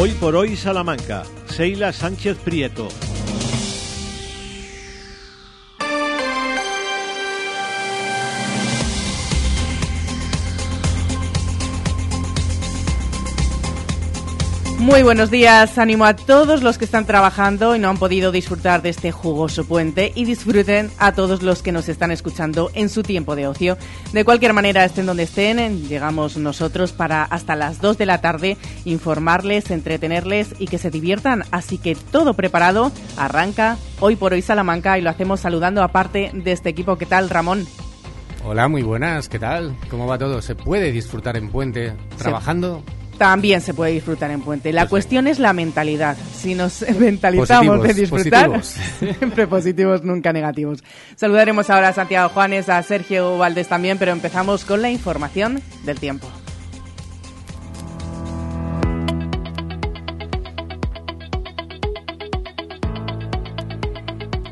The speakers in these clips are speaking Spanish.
Hoy por hoy Salamanca, Seila Sánchez Prieto. Muy buenos días, ánimo a todos los que están trabajando y no han podido disfrutar de este jugoso puente y disfruten a todos los que nos están escuchando en su tiempo de ocio. De cualquier manera, estén donde estén, llegamos nosotros para hasta las 2 de la tarde informarles, entretenerles y que se diviertan. Así que todo preparado, arranca hoy por hoy Salamanca y lo hacemos saludando a parte de este equipo. ¿Qué tal, Ramón? Hola, muy buenas, ¿qué tal? ¿Cómo va todo? ¿Se puede disfrutar en puente trabajando? También se puede disfrutar en puente. La cuestión es la mentalidad. Si nos mentalizamos de disfrutar, siempre positivos, nunca negativos. Saludaremos ahora a Santiago Juanes, a Sergio Valdés también, pero empezamos con la información del tiempo.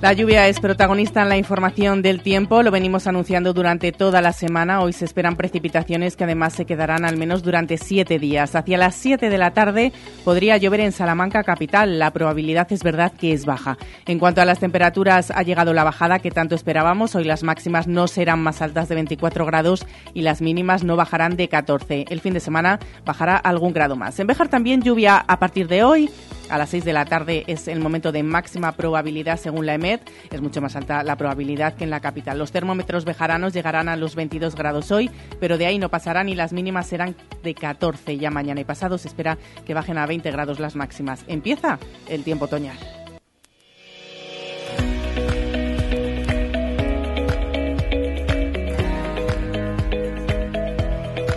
La lluvia es protagonista en la información del tiempo, lo venimos anunciando durante toda la semana. Hoy se esperan precipitaciones que además se quedarán al menos durante siete días. Hacia las siete de la tarde podría llover en Salamanca capital. La probabilidad es verdad que es baja. En cuanto a las temperaturas, ha llegado la bajada que tanto esperábamos. Hoy las máximas no serán más altas de 24 grados y las mínimas no bajarán de 14. El fin de semana bajará algún grado más. En Bejar también lluvia a partir de hoy. A las 6 de la tarde es el momento de máxima probabilidad según la EMET. Es mucho más alta la probabilidad que en la capital. Los termómetros bejaranos llegarán a los 22 grados hoy, pero de ahí no pasarán y las mínimas serán de 14 ya mañana y pasado. Se espera que bajen a 20 grados las máximas. Empieza el tiempo otoñal.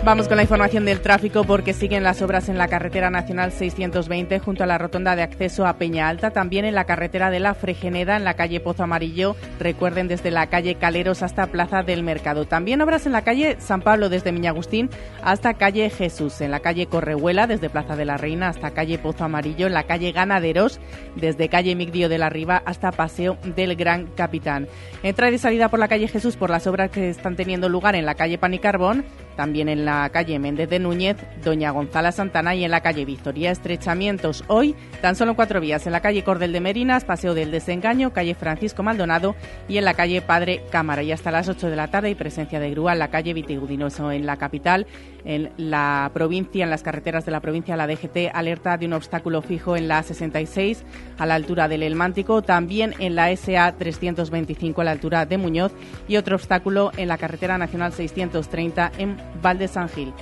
Vamos con la información del tráfico porque siguen las obras en la carretera nacional 620 junto a la rotonda de acceso a Peña Alta, también en la carretera de la Fregeneda en la calle Pozo Amarillo, recuerden desde la calle Caleros hasta Plaza del Mercado. También obras en la calle San Pablo desde Miñagustín hasta calle Jesús, en la calle Correhuela desde Plaza de la Reina hasta calle Pozo Amarillo, en la calle Ganaderos desde calle Migdio de la Riva hasta Paseo del Gran Capitán. Entrada y salida por la calle Jesús por las obras que están teniendo lugar en la calle Panicarbón, también en la calle Méndez de Núñez, Doña Gonzala Santana y en la calle Victoria. Estrechamientos hoy, tan solo cuatro vías, en la calle Cordel de Merinas, Paseo del Desengaño, calle Francisco Maldonado y en la calle Padre Cámara. Y hasta las 8 de la tarde hay presencia de grúa en la calle Vitigudinoso, en la capital, en la provincia, en las carreteras de la provincia, la DGT alerta de un obstáculo fijo en la 66 a la altura del Elmántico, también en la SA 325 a la altura de Muñoz y otro obstáculo en la carretera nacional 630 en Valde San Gil.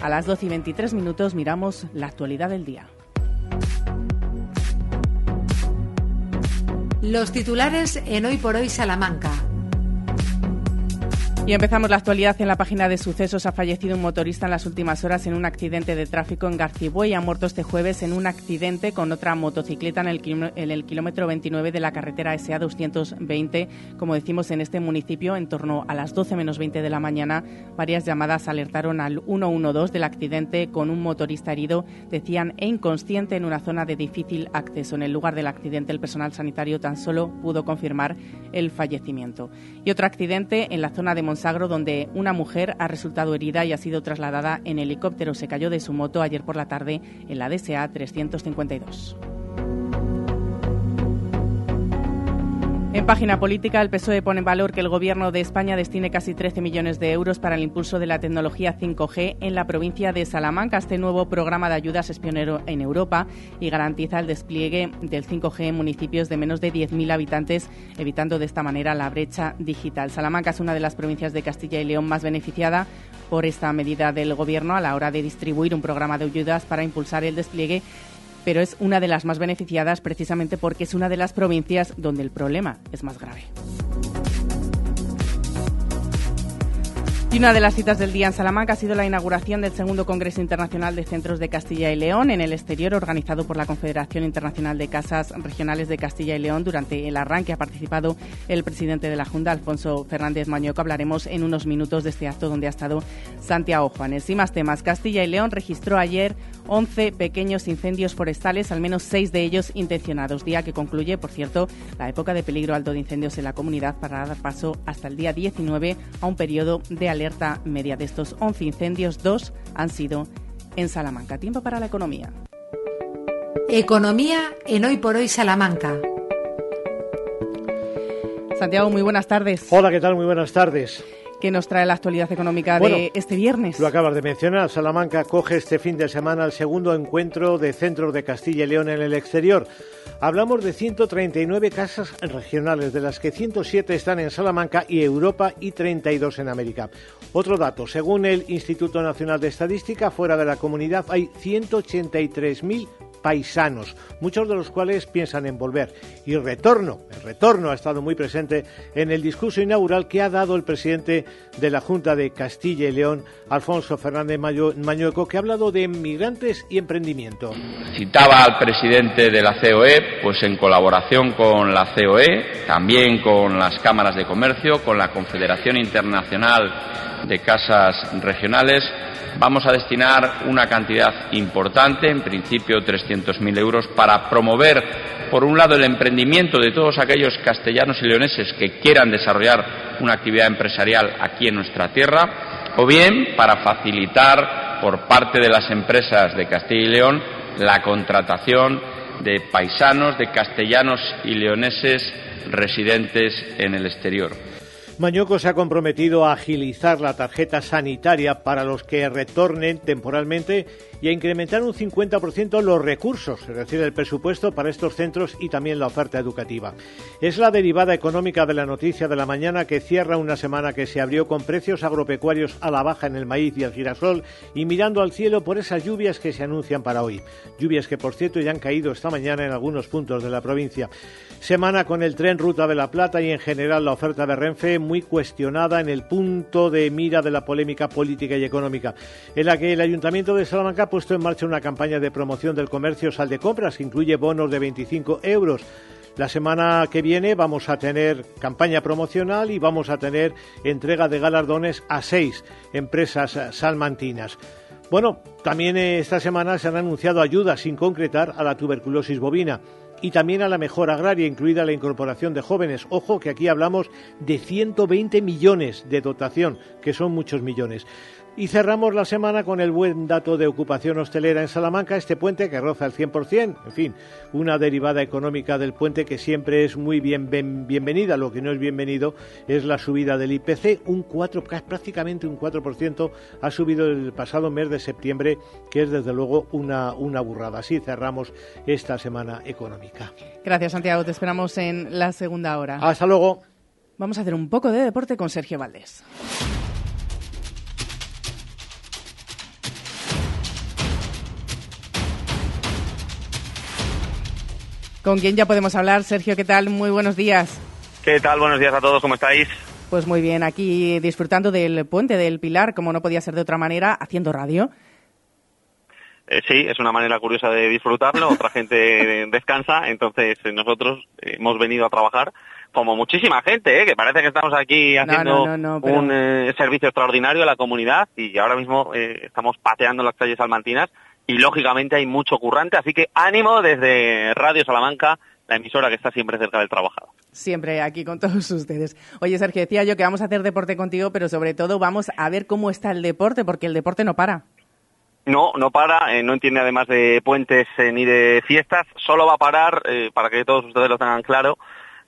A las 12 y 23 minutos miramos la actualidad del día. Los titulares en Hoy por Hoy Salamanca. Y empezamos la actualidad en la página de sucesos. Ha fallecido un motorista en las últimas horas en un accidente de tráfico en Garcibue y ha muerto este jueves en un accidente con otra motocicleta en el, kilómetro 29 de la carretera SA 220. Como decimos en este municipio, en torno a las 12 menos 20 de la mañana, varias llamadas alertaron al 112 del accidente con un motorista herido, decían, e inconsciente en una zona de difícil acceso. En el lugar del accidente, el personal sanitario tan solo pudo confirmar el fallecimiento. Y otro accidente en la zona de Sagro, donde una mujer ha resultado herida y ha sido trasladada en helicóptero. Se cayó de su moto ayer por la tarde en la DSA 352. En página política, el PSOE pone en valor que el Gobierno de España destine casi 13 millones de euros para el impulso de la tecnología 5G en la provincia de Salamanca. Este nuevo programa de ayudas es pionero en Europa y garantiza el despliegue del 5G en municipios de menos de 10.000 habitantes, evitando de esta manera la brecha digital. Salamanca es una de las provincias de Castilla y León más beneficiada por esta medida del Gobierno a la hora de distribuir un programa de ayudas para impulsar el despliegue pero es una de las más beneficiadas precisamente porque es una de las provincias donde el problema es más grave. Y una de las citas del día en Salamanca ha sido la inauguración del segundo Congreso Internacional de Centros de Castilla y León en el exterior, organizado por la Confederación Internacional de Casas Regionales de Castilla y León. Durante el arranque ha participado el presidente de la Junta, Alfonso Fernández Mañoco. Hablaremos en unos minutos de este acto donde ha estado Santiago Juanes. Y más temas. Castilla y León registró ayer 11 pequeños incendios forestales, al menos 6 de ellos intencionados. Día que concluye, por cierto, la época de peligro alto de incendios en la comunidad para dar paso hasta el día 19 a un periodo de alerta media. De estos 11 incendios, dos han sido en Salamanca. Tiempo para la economía. Economía en Hoy por Hoy Salamanca. Santiago, muy buenas tardes. Hola, ¿qué tal? Muy buenas tardes. ¿Qué nos trae la actualidad económica de este viernes? Lo acabas de mencionar. Salamanca coge este fin de semana el segundo encuentro de centros de Castilla y León en el exterior. Hablamos de 139 casas regionales, de las que 107 están en Salamanca y Europa y 32 en América. Otro dato, según el Instituto Nacional de Estadística, fuera de la comunidad hay 183.000 paisanos, muchos de los cuales piensan en volver. Y retorno, el retorno ha estado muy presente en el discurso inaugural que ha dado el presidente de la Junta de Castilla y León, Alfonso Fernández Mañueco, que ha hablado de migrantes y emprendimiento. Citaba al presidente de la COE, pues en colaboración con la COE, también con las cámaras de comercio, con la Confederación Internacional de Casas Regionales, vamos a destinar una cantidad importante, en principio 300.000 euros, para promover, por un lado, el emprendimiento de todos aquellos castellanos y leoneses que quieran desarrollar una actividad empresarial aquí en nuestra tierra, o bien para facilitar por parte de las empresas de Castilla y León la contratación de paisanos, de castellanos y leoneses residentes en el exterior. Mañoco se ha comprometido a agilizar la tarjeta sanitaria para los que retornen temporalmente y a incrementar un 50% los recursos, es decir, el presupuesto para estos centros y también la oferta educativa. Es la derivada económica de la noticia de la mañana que cierra una semana que se abrió con precios agropecuarios a la baja en el maíz y el girasol y mirando al cielo por esas lluvias que se anuncian para hoy. Lluvias que, por cierto, ya han caído esta mañana en algunos puntos de la provincia. Semana con el tren Ruta de la Plata y en general la oferta de Renfe muy cuestionada en el punto de mira de la polémica política y económica, en la que el Ayuntamiento de Salamanca ha puesto en marcha una campaña de promoción del comercio sal de compras que incluye bonos de 25 euros. La semana que viene vamos a tener campaña promocional y vamos a tener entrega de galardones a seis empresas salmantinas. Bueno, también esta semana se han anunciado ayudas sin concretar a la tuberculosis bovina y también a la mejora agraria, incluida la incorporación de jóvenes. Ojo que aquí hablamos de 120 millones de dotación, que son muchos millones. Y cerramos la semana con el buen dato de ocupación hostelera en Salamanca, este puente que roza el 100%, en fin, una derivada económica del puente que siempre es muy bien, bienvenida. Lo que no es bienvenido es la subida del IPC, un 4, prácticamente un 4% ha subido el pasado mes de septiembre, que es desde luego una, una burrada. Así cerramos esta semana económica. Gracias, Santiago. Te esperamos en la segunda hora. Hasta luego. Vamos a hacer un poco de deporte con Sergio Valdés. Con quién ya podemos hablar. Sergio, ¿qué tal? Muy buenos días. ¿Qué tal? Buenos días a todos, ¿cómo estáis? Pues muy bien, aquí disfrutando del puente del Pilar, como no podía ser de otra manera, haciendo radio. Eh, sí, es una manera curiosa de disfrutarlo, otra gente descansa, entonces eh, nosotros hemos venido a trabajar como muchísima gente, ¿eh? que parece que estamos aquí haciendo un servicio extraordinario a la comunidad y ahora mismo estamos pateando las calles salmantinas y lógicamente hay mucho currante, así que ánimo desde Radio Salamanca, la emisora que está siempre cerca del trabajador. Siempre aquí con todos ustedes. Oye, Sergio, decía yo que vamos a hacer deporte contigo, pero sobre todo vamos a ver cómo está el deporte, porque el deporte no para. No, no para, eh, no entiende además de puentes eh, ni de fiestas, solo va a parar, eh, para que todos ustedes lo tengan claro,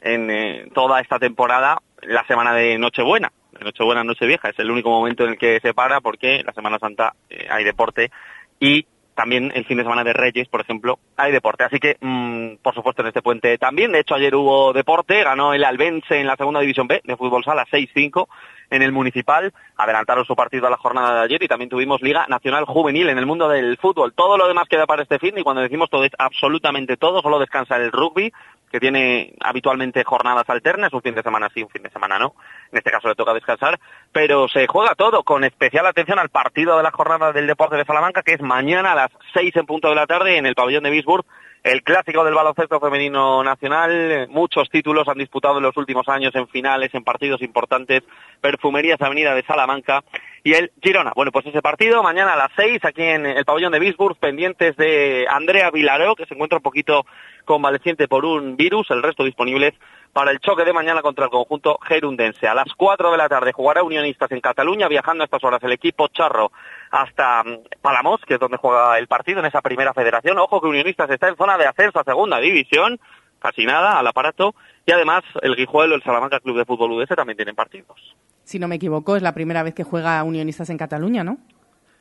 en toda esta temporada, la semana de Nochebuena. Nochebuena, Nochevieja, es el único momento en el que se para porque la Semana Santa hay deporte y también el fin de semana de Reyes, por ejemplo, hay deporte. Así que, mm, por supuesto, en este puente también. De hecho, ayer hubo deporte, ganó el Albense en la segunda división B de fútbol sala 6-5 en el municipal. Adelantaron su partido a la jornada de ayer y también tuvimos Liga Nacional Juvenil en el mundo del fútbol. Todo lo demás queda para este fin y cuando decimos todo es absolutamente todo, solo descansa el rugby que tiene habitualmente jornadas alternas, un fin de semana sí, un fin de semana no. En este caso le toca descansar, pero se juega todo con especial atención al partido de la jornada del deporte de Salamanca, que es mañana a las seis en punto de la tarde en el pabellón de Bisburg el clásico del baloncesto femenino nacional. Muchos títulos han disputado en los últimos años en finales, en partidos importantes. Perfumerías Avenida de Salamanca. Y el Girona. Bueno, pues ese partido mañana a las seis aquí en el pabellón de Bisburg, pendientes de Andrea Vilaró, que se encuentra un poquito convaleciente por un virus, el resto disponibles para el choque de mañana contra el conjunto gerundense. A las cuatro de la tarde jugará Unionistas en Cataluña, viajando a estas horas el equipo charro hasta mm, Palamos, que es donde juega el partido en esa primera federación. Ojo que Unionistas está en zona de ascenso a segunda división, casi nada al aparato, y además el Guijuelo, el Salamanca Club de Fútbol UDS también tienen partidos si no me equivoco, es la primera vez que juega Unionistas en Cataluña, ¿no?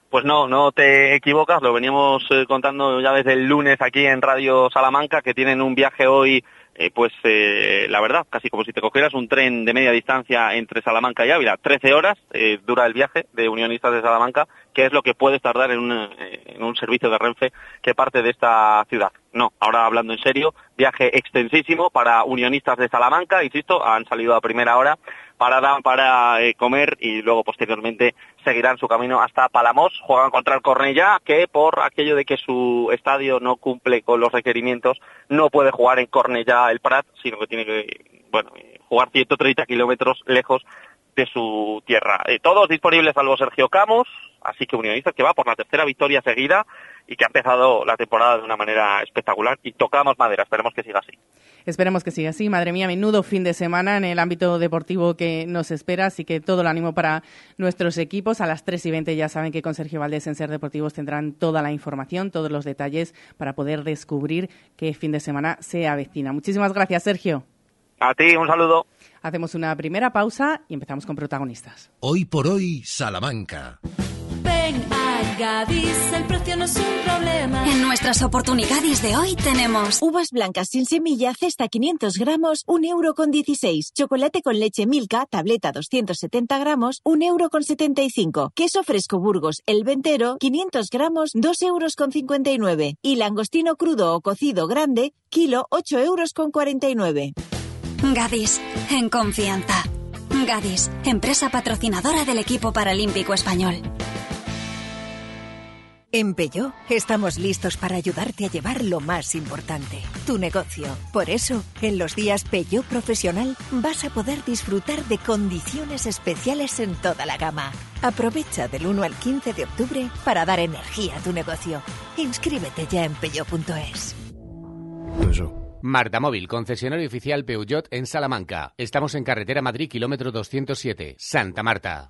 Pues no, no te equivocas, lo veníamos eh, contando ya desde el lunes aquí en Radio Salamanca, que tienen un viaje hoy, eh, pues eh, la verdad, casi como si te cogieras un tren de media distancia entre Salamanca y Ávila. Trece horas dura el viaje de Unionistas de Salamanca, que es lo que puedes tardar en un, en un servicio de Renfe que parte de esta ciudad. No, ahora hablando en serio, viaje extensísimo para Unionistas de Salamanca, insisto, han salido a primera hora parada para eh, comer y luego posteriormente seguirán su camino hasta Palamos. Juegan contra el Cornellá, que por aquello de que su estadio no cumple con los requerimientos, no puede jugar en Cornellá el Prat, sino que tiene que bueno, jugar 130 kilómetros lejos de su tierra. Eh, todos disponibles salvo Sergio Camus, así que Unionistas que va por la tercera victoria seguida y que ha empezado la temporada de una manera espectacular y tocamos madera, esperemos que siga así. Esperemos que siga así. Madre mía, menudo fin de semana en el ámbito deportivo que nos espera, así que todo el ánimo para nuestros equipos. A las 3 y 20 ya saben que con Sergio Valdés en Ser Deportivos tendrán toda la información, todos los detalles para poder descubrir qué fin de semana se avecina. Muchísimas gracias, Sergio. A ti, un saludo. Hacemos una primera pausa y empezamos con protagonistas. Hoy por hoy, Salamanca. Gadis, el precio no es un problema. En nuestras oportunidades de hoy tenemos uvas blancas sin semilla, cesta 500 gramos, 1 euro con 16. Chocolate con leche Milka, tableta 270 gramos, 1 euro con 75. Queso fresco Burgos, el ventero, 500 gramos, 2 euros con 59. Y langostino crudo o cocido grande, kilo, 8 euros con 49. Gadis, en confianza. Gadis, empresa patrocinadora del equipo paralímpico español. En Peugeot estamos listos para ayudarte a llevar lo más importante, tu negocio. Por eso, en los días Peugeot Profesional vas a poder disfrutar de condiciones especiales en toda la gama. Aprovecha del 1 al 15 de octubre para dar energía a tu negocio. Inscríbete ya en peugeot.es. Marta Móvil, concesionario oficial Peugeot en Salamanca. Estamos en carretera Madrid, kilómetro 207, Santa Marta.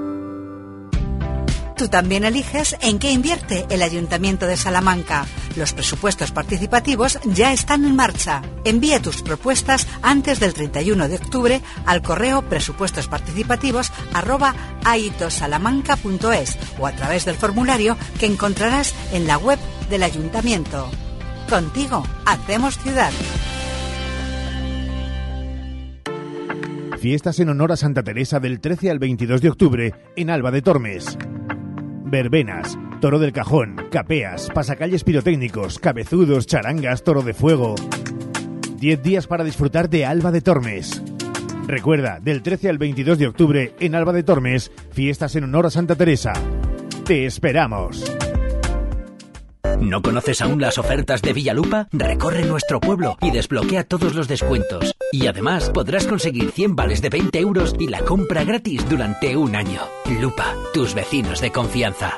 Tú también eliges en qué invierte el Ayuntamiento de Salamanca. Los presupuestos participativos ya están en marcha. Envía tus propuestas antes del 31 de octubre al correo presupuestosparticipativos@aitosalamanca.es o a través del formulario que encontrarás en la web del Ayuntamiento. Contigo hacemos ciudad. Fiestas en honor a Santa Teresa del 13 al 22 de octubre en Alba de Tormes verbenas, toro del cajón, capeas, pasacalles pirotécnicos, cabezudos, charangas, toro de fuego. Diez días para disfrutar de Alba de Tormes. Recuerda, del 13 al 22 de octubre en Alba de Tormes, fiestas en honor a Santa Teresa. Te esperamos. ¿No conoces aún las ofertas de Villalupa? Recorre nuestro pueblo y desbloquea todos los descuentos. Y además podrás conseguir 100 vales de 20 euros y la compra gratis durante un año. Lupa, tus vecinos de confianza.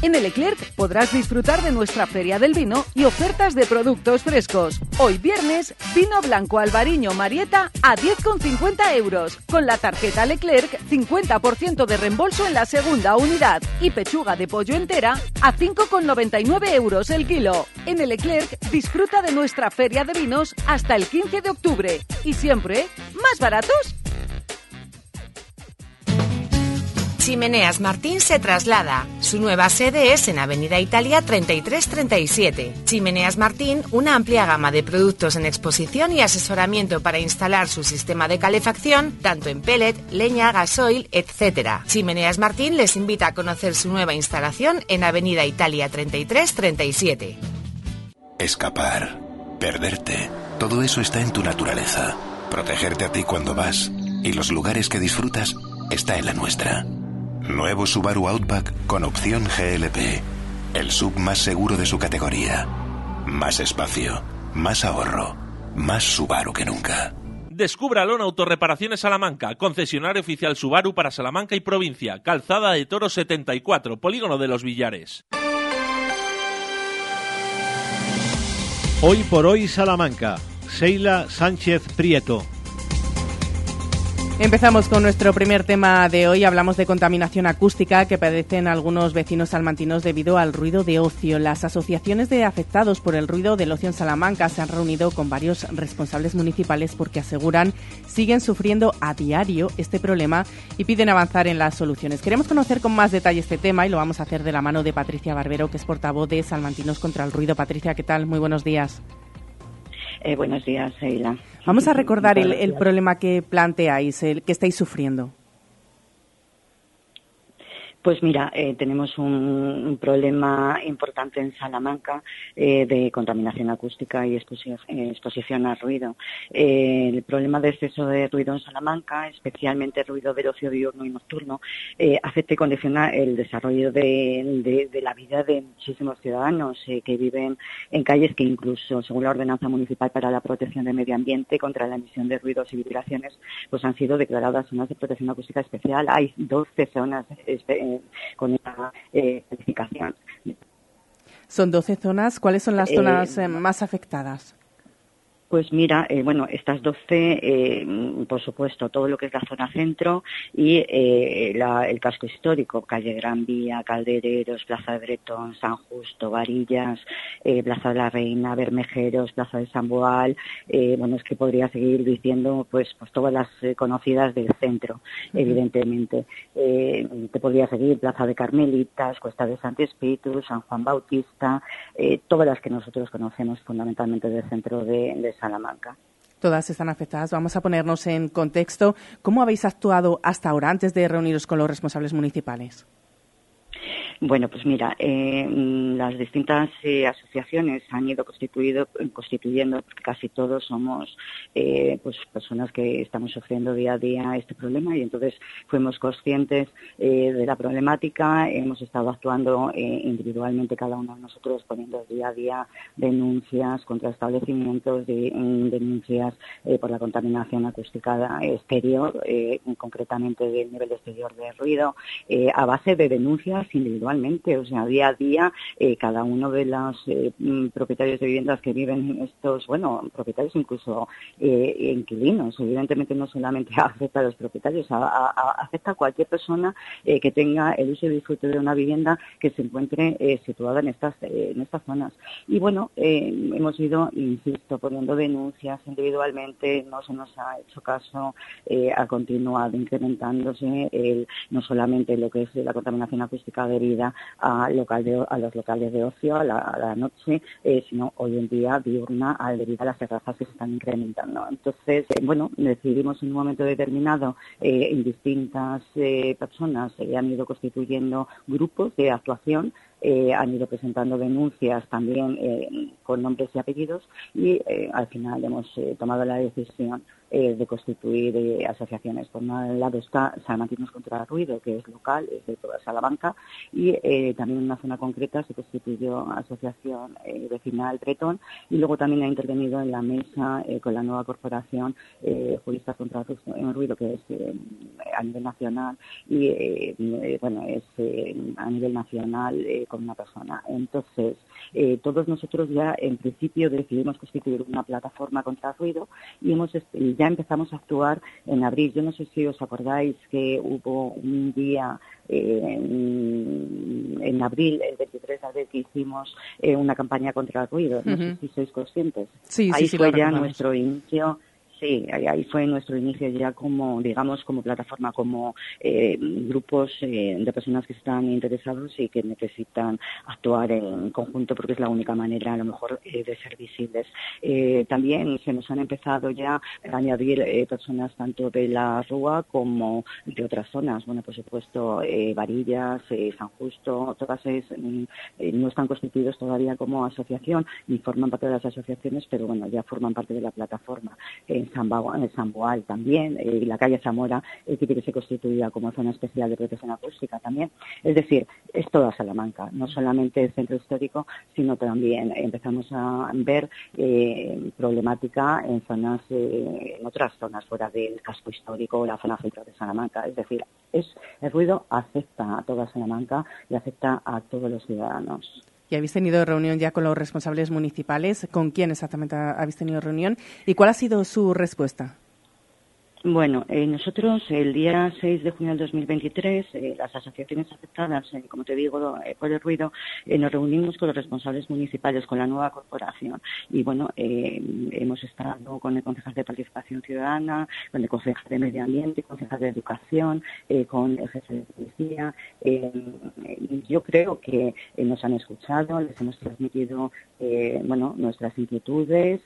En el Eclerc podrás disfrutar de nuestra feria del vino y ofertas de productos frescos. Hoy viernes, vino blanco Albariño Marieta a 10,50 euros. Con la tarjeta Leclerc, 50% de reembolso en la segunda unidad. Y pechuga de pollo entera a 5,99 euros el kilo. En el Eclerc, disfruta de nuestra feria de vinos hasta el 15 de octubre. Y siempre, más baratos Chimeneas Martín se traslada. Su nueva sede es en Avenida Italia 3337. Chimeneas Martín, una amplia gama de productos en exposición y asesoramiento para instalar su sistema de calefacción, tanto en pellet, leña, gasoil, etc. Chimeneas Martín les invita a conocer su nueva instalación en Avenida Italia 3337. Escapar, perderte, todo eso está en tu naturaleza. Protegerte a ti cuando vas y los lugares que disfrutas está en la nuestra. Nuevo Subaru Outback con opción GLP. El sub más seguro de su categoría. Más espacio, más ahorro, más Subaru que nunca. Descúbralo en Autorreparaciones Salamanca, concesionario oficial Subaru para Salamanca y provincia, Calzada de Toro 74, Polígono de los Villares. Hoy por hoy Salamanca, Seila Sánchez Prieto. Empezamos con nuestro primer tema de hoy. Hablamos de contaminación acústica que padecen algunos vecinos salmantinos debido al ruido de ocio. Las asociaciones de afectados por el ruido del ocio en Salamanca se han reunido con varios responsables municipales porque aseguran siguen sufriendo a diario este problema y piden avanzar en las soluciones. Queremos conocer con más detalle este tema y lo vamos a hacer de la mano de Patricia Barbero, que es portavoz de Salmantinos contra el Ruido. Patricia, ¿qué tal? Muy buenos días. Eh, buenos días, Eila. Vamos a recordar el, el problema que planteáis, el que estáis sufriendo. Pues mira, eh, tenemos un, problema importante en Salamanca eh, de contaminación acústica y exposición, eh, exposición al ruido. Eh, el problema de exceso de ruido en Salamanca, especialmente ruido del ocio diurno y nocturno, eh, afecta y condiciona el desarrollo de, la vida de muchísimos ciudadanos eh, que viven en calles que incluso, según la Ordenanza Municipal para la Protección del Medio Ambiente contra la emisión de ruidos y vibraciones, pues han sido declaradas zonas de protección acústica especial. Hay 12 zonas con esa eh, calificación. Son 12 zonas. ¿Cuáles son las zonas eh, más afectadas? Pues mira, eh, bueno, estas 12, eh, por supuesto, todo lo que es la zona centro y eh, la, el casco histórico, calle Gran Vía, Caldereros, Plaza de Bretón, San Justo, Varillas, Plaza de la Reina, Bermejeros, Plaza de San Boal, bueno, es que podría seguir diciendo pues, pues todas las conocidas del centro, evidentemente. Te podría seguir Plaza de Carmelitas, Cuesta de Santo Espíritu, San Juan Bautista, todas las que nosotros conocemos fundamentalmente del centro de, de Salamanca. Todas están afectadas. Vamos a ponernos en contexto. ¿Cómo habéis actuado hasta ahora, antes de reuniros con los responsables municipales? Bueno, pues mira, eh, las distintas eh, asociaciones han ido constituyendo, porque casi todos somos eh, pues personas que estamos sufriendo día a día este problema y entonces fuimos conscientes de la problemática, hemos estado actuando individualmente cada uno de nosotros poniendo día a día denuncias contra establecimientos, de, denuncias eh, por la contaminación acústica exterior, concretamente del nivel exterior de ruido, a base de denuncias individuales igualmente, o sea, día a día eh, cada uno de los eh, propietarios de viviendas que viven en estos, bueno, propietarios incluso eh, inquilinos, evidentemente no solamente afecta a los propietarios, afecta a cualquier persona que tenga el uso y disfrute de una vivienda que se encuentre situada en estas, en estas zonas. Y bueno, hemos ido, insisto, poniendo denuncias individualmente, no se nos ha hecho caso, ha continuado incrementándose el, no solamente lo que es la contaminación acústica debida a, local de, a los locales de ocio, a la, a la noche, eh, sino hoy en día diurna al a las terrazas que se están incrementando. Entonces, eh, bueno, decidimos en un momento determinado en distintas eh, personas se han ido constituyendo grupos de actuación han ido presentando denuncias también con nombres y apellidos y al final hemos tomado la decisión eh, de constituir eh, asociaciones. Por un lado está Salamantinos contra el Ruido, que es local, es de toda Salamanca, y eh, también en una zona concreta se constituyó Asociación eh, Vecinal Bretón, y luego también ha intervenido en la mesa eh, con la nueva corporación eh, Juristas contra el Ruido, que es a nivel nacional, y bueno, es a nivel nacional con una persona. Entonces, eh, todos nosotros ya en principio decidimos constituir una plataforma contra ruido y hemos ya empezamos a actuar en abril. Yo no sé si os acordáis que hubo un día en, en, abril, el 23 de abril, que hicimos una campaña contra el ruido. No sé si sois conscientes. Sí, Ahí sí, fue ya nuestro inicio Sí, ahí, fue nuestro inicio ya como, digamos, como plataforma, como eh, grupos eh, de personas que están interesados y que necesitan actuar en conjunto porque es la única manera, a lo mejor, eh, de ser visibles. también se nos han empezado ya a añadir personas tanto de la Rúa como de otras zonas. Bueno, por supuesto, Varillas, San Justo, todas es, no están constituidos todavía como asociación ni forman parte de las asociaciones, pero bueno, ya forman parte de la plataforma. San Boal también, y eh, la calle Zamora eh, que tiene que ser constituida como zona especial de protección acústica también. Es decir, es toda Salamanca, no solamente el centro histórico, sino también empezamos a ver eh, problemática en zonas, en otras zonas fuera del casco histórico, la zona central de Salamanca. Es decir, es, el ruido afecta a toda Salamanca y afecta a todos los ciudadanos. ¿Y habéis tenido reunión ya con los responsables municipales? ¿Con quién exactamente habéis tenido reunión? ¿Y cuál ha sido su respuesta? Bueno, eh, nosotros el día 6 de junio del 2023, eh, las asociaciones afectadas, eh, como te digo, por el ruido, nos reunimos con los responsables municipales, con la nueva corporación. Y bueno, hemos estado con el concejal de Participación Ciudadana, con el concejal de Medio Ambiente, concejal de Educación, con el jefe de policía. yo creo que nos han escuchado, les hemos transmitido bueno, nuestras inquietudes,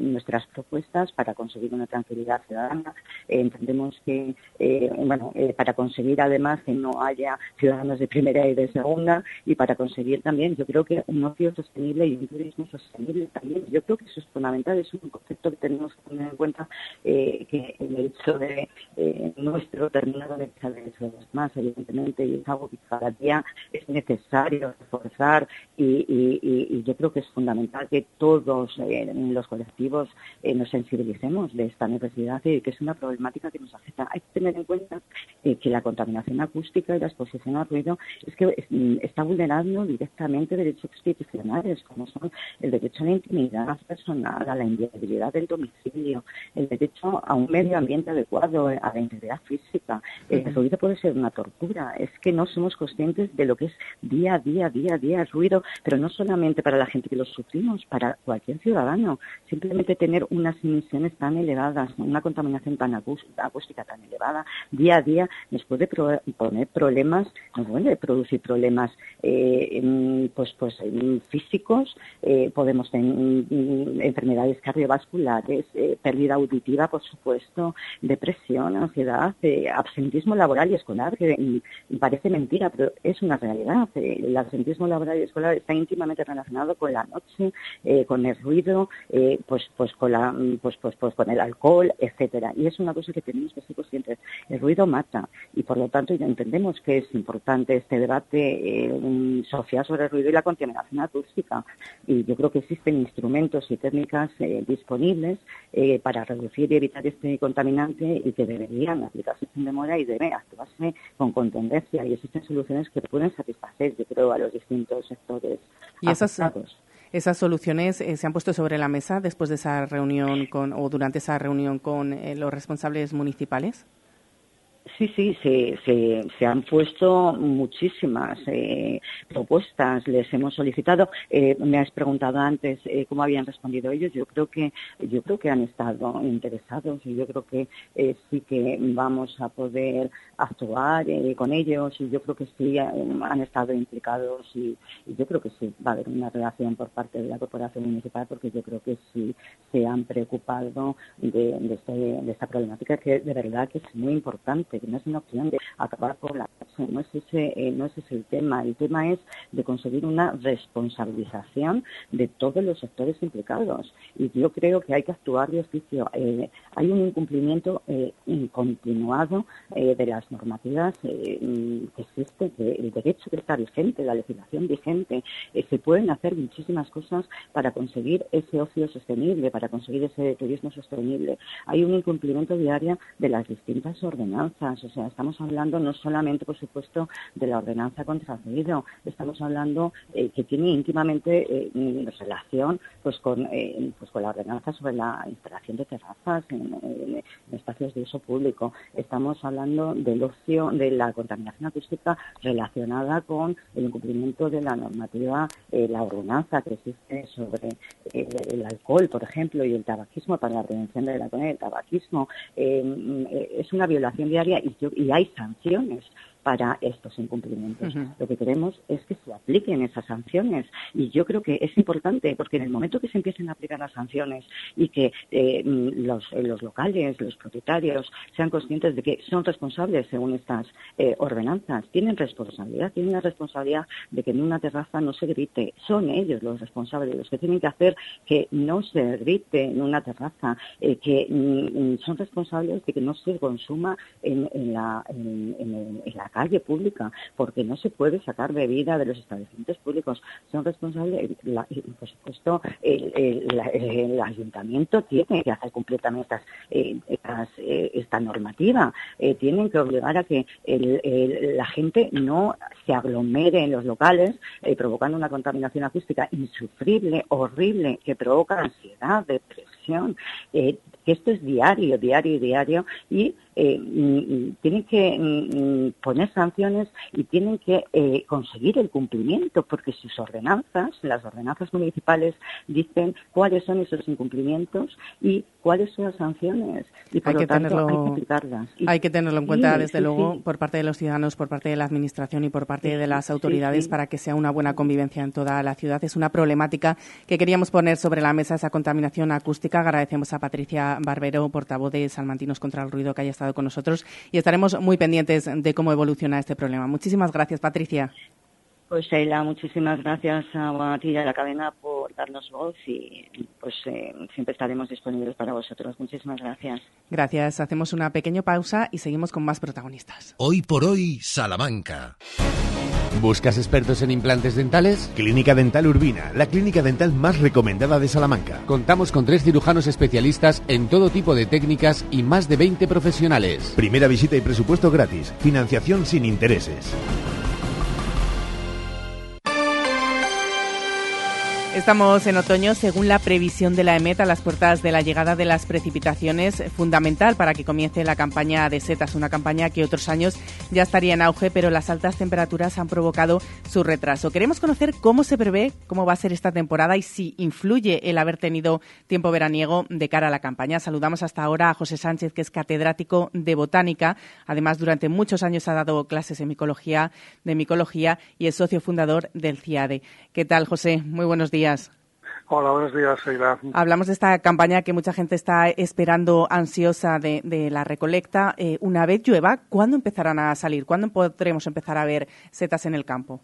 nuestras propuestas para conseguir una tranquilidad ciudadana. Entendemos que, eh, bueno, eh, para conseguir además que no haya ciudadanos de primera y de segunda y para conseguir también, yo creo que un ocio sostenible y un turismo sostenible también, yo creo que eso es fundamental, es un concepto que tenemos que tener en cuenta eh, que el hecho de nuestro terminado de derechos de los demás, evidentemente, y es algo que cada día es necesario reforzar y, yo creo que es fundamental que todos los colectivos nos sensibilicemos de esta necesidad y que es una problemática que nos afecta. Hay que tener en cuenta eh, que la contaminación acústica y la exposición al ruido es que mm, está vulnerando directamente derechos constitucionales, como son el derecho a la intimidad personal, a la inviolabilidad del domicilio, el derecho a un medio ambiente adecuado, a la integridad física. El ruido puede ser una tortura. Es que no somos conscientes de lo que es día a día, día a día el ruido, pero no solamente para la gente que lo sufrimos, para cualquier ciudadano. Simplemente tener unas emisiones tan elevadas, una contaminación tan acústica tan elevada día a día nos puede poner problemas, nos puede producir problemas eh, pues, pues físicos, eh, podemos tener enfermedades cardiovasculares, eh, pérdida auditiva, por supuesto, depresión, ansiedad, absentismo laboral y escolar, que parece mentira, pero es una realidad. el absentismo laboral y escolar está íntimamente relacionado con la noche, con el ruido, pues, pues, con la, pues, pues, pues con el alcohol, etcétera. Y es una cosa que tenemos que ser conscientes. El ruido mata y por lo tanto ya entendemos que es importante este debate eh, social sobre el ruido y la contaminación acústica. Y yo creo que existen instrumentos y técnicas eh, disponibles eh, para reducir y evitar este contaminante y que deberían aplicarse sin demora y deben actuarse con contundencia. Y existen soluciones que pueden satisfacer, yo creo, a los distintos sectores. Y esas, esas soluciones eh, se han puesto sobre la mesa después de esa reunión con, o durante esa reunión con eh, los responsables municipales. Sí, sí, se, se, han puesto muchísimas eh, propuestas, les hemos solicitado. Eh, me has preguntado antes eh, cómo habían respondido ellos. Yo creo que yo creo que han estado interesados y yo creo que sí que vamos a poder actuar con ellos y yo creo que sí han estado implicados y, yo creo que sí va a haber una relación por parte de la corporación municipal porque yo creo que sí se han preocupado de, de, este, de esta problemática que de verdad que es muy importante que no es una opción de acabar con la no es ese, eh, no es ese el tema. El tema es de conseguir una responsabilización de todos los sectores implicados. Y yo creo que hay que actuar de oficio. Eh, hay un incumplimiento eh, continuado de las normativas que existen, el derecho que está vigente, la legislación vigente. se pueden hacer muchísimas cosas para conseguir ese ocio sostenible, para conseguir ese turismo sostenible. Hay un incumplimiento diario de las distintas ordenanzas. O sea, estamos hablando no solamente, por supuesto, de la ordenanza contra el ruido, estamos hablando eh, que tiene íntimamente eh, relación pues con, eh, pues con la ordenanza sobre la instalación de terrazas en, espacios de uso público. Estamos hablando del ocio, de la contaminación acústica relacionada con el incumplimiento de la normativa, la ordenanza que existe sobre el alcohol, por ejemplo, y el tabaquismo para la prevención de la del tabaquismo. es una violación diaria y, y hay sanciones para estos incumplimientos. Lo que queremos es que se apliquen esas sanciones. Y yo creo que es importante porque en el momento que se empiecen a aplicar las sanciones y que eh, los, eh, los, locales, los propietarios sean conscientes de que son responsables según estas eh, ordenanzas, tienen responsabilidad, tienen la responsabilidad de que en una terraza no se grite, son ellos los responsables, los que tienen que hacer que no se grite en una terraza, que mm, son responsables de que no se consuma en, la, en, en la calle pública, porque no se puede sacar bebida de los establecimientos públicos. Son responsables, por supuesto, el, ayuntamiento tiene que hacer estas, eh, eh, esta normativa. Eh, tienen que obligar a que la gente no se aglomere en los locales, provocando una contaminación acústica insufrible, horrible, que provoca ansiedad, depresión. Que esto es diario, diario, diario, y eh, mm, mm, tienen que mm, poner sanciones y tienen que eh, conseguir el cumplimiento, porque sus ordenanzas, las ordenanzas municipales, dicen cuáles son esos incumplimientos y cuáles son las sanciones. Y por hay, lo que tanto, tenerlo, hay que aplicarlas. hay que tenerlo en cuenta, desde luego, por parte de los ciudadanos, por parte de la Administración y por parte de las autoridades para que sea una buena convivencia en toda la ciudad. Es una problemática que queríamos poner sobre la mesa, esa contaminación acústica. Agradecemos a Patricia Barbero, portavoz de Salmantinos contra el Ruido, que haya estado con nosotros y estaremos muy pendientes de cómo evoluciona este problema. Muchísimas gracias, Patricia. Pues Sheila, muchísimas gracias a ti y a la cadena por darnos voz y pues eh, siempre estaremos disponibles para vosotros. Muchísimas gracias. Gracias. Hacemos una pequeña pausa y seguimos con más protagonistas. Hoy por hoy, Salamanca. ¿Buscas expertos en implantes dentales? Clínica Dental Urbina, la clínica dental más recomendada de Salamanca. Contamos con tres cirujanos especialistas en todo tipo de técnicas y más de 20 profesionales. Primera visita y presupuesto gratis. Financiación sin intereses. Estamos en otoño, según la previsión de la EMET, a las puertas de la llegada de las precipitaciones, fundamental para que comience la campaña de setas, una campaña que otros años ya estaría en auge, pero las altas temperaturas han provocado su retraso. Queremos conocer cómo se prevé, cómo va a ser esta temporada y si influye el haber tenido tiempo veraniego de cara a la campaña. Saludamos hasta ahora a José Sánchez, que es catedrático de botánica. Además, durante muchos años ha dado clases en micología, de micología y es socio fundador del CIADE. ¿Qué tal, José? Muy buenos días. Hola, buenos días, Sheila. Hablamos de esta campaña que mucha gente está esperando ansiosa de, la recolecta. Eh, una vez llueva, ¿cuándo empezarán a salir? ¿Cuándo podremos empezar a ver setas en el campo?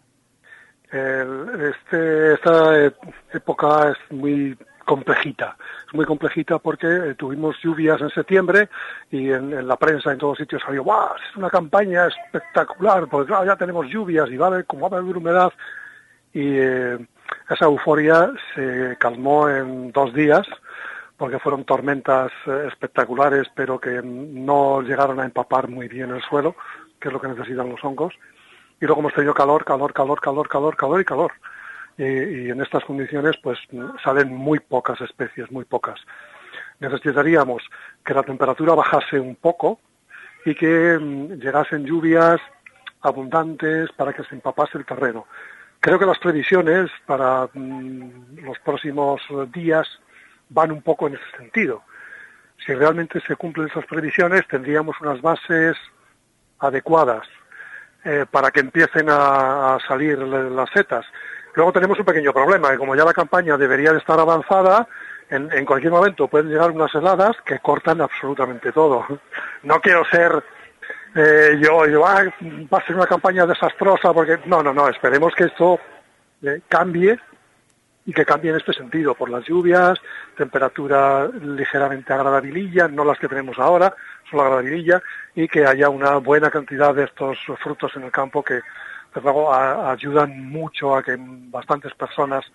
este, esta época es muy complejita. Es muy complejita porque eh, tuvimos lluvias en septiembre y en, la prensa en todos sitios salió, ¡guau! Es una campaña espectacular, porque ya tenemos lluvias y va a haber, como va a haber humedad. Y eh, esa euforia se calmó en dos días porque fueron tormentas eh, espectaculares pero que no llegaron a empapar muy bien el suelo, que es lo que necesitan los hongos. Y luego hemos tenido calor, calor, calor, calor, calor, calor y calor. Y, en estas condiciones pues salen muy pocas especies, muy pocas. Necesitaríamos que la temperatura bajase un poco y que mm, llegasen lluvias abundantes para que se empapase el terreno. Creo que las previsiones para mm, los próximos días van un poco en ese sentido. Si realmente se cumplen esas previsiones, tendríamos unas bases adecuadas eh, para que empiecen a, salir las setas. Luego tenemos un pequeño problema, que como ya la campaña debería de estar avanzada, en, en, cualquier momento pueden llegar unas heladas que cortan absolutamente todo. No quiero ser eh, yo, yo ah, va a ser una campaña desastrosa porque no, no, no, esperemos que esto eh, cambie y que cambie en este sentido, por las lluvias, temperatura ligeramente agradabililla, no las que tenemos ahora, solo agradabililla, y que haya una buena cantidad de estos frutos en el campo que, desde luego, ayudan mucho a que bastantes personas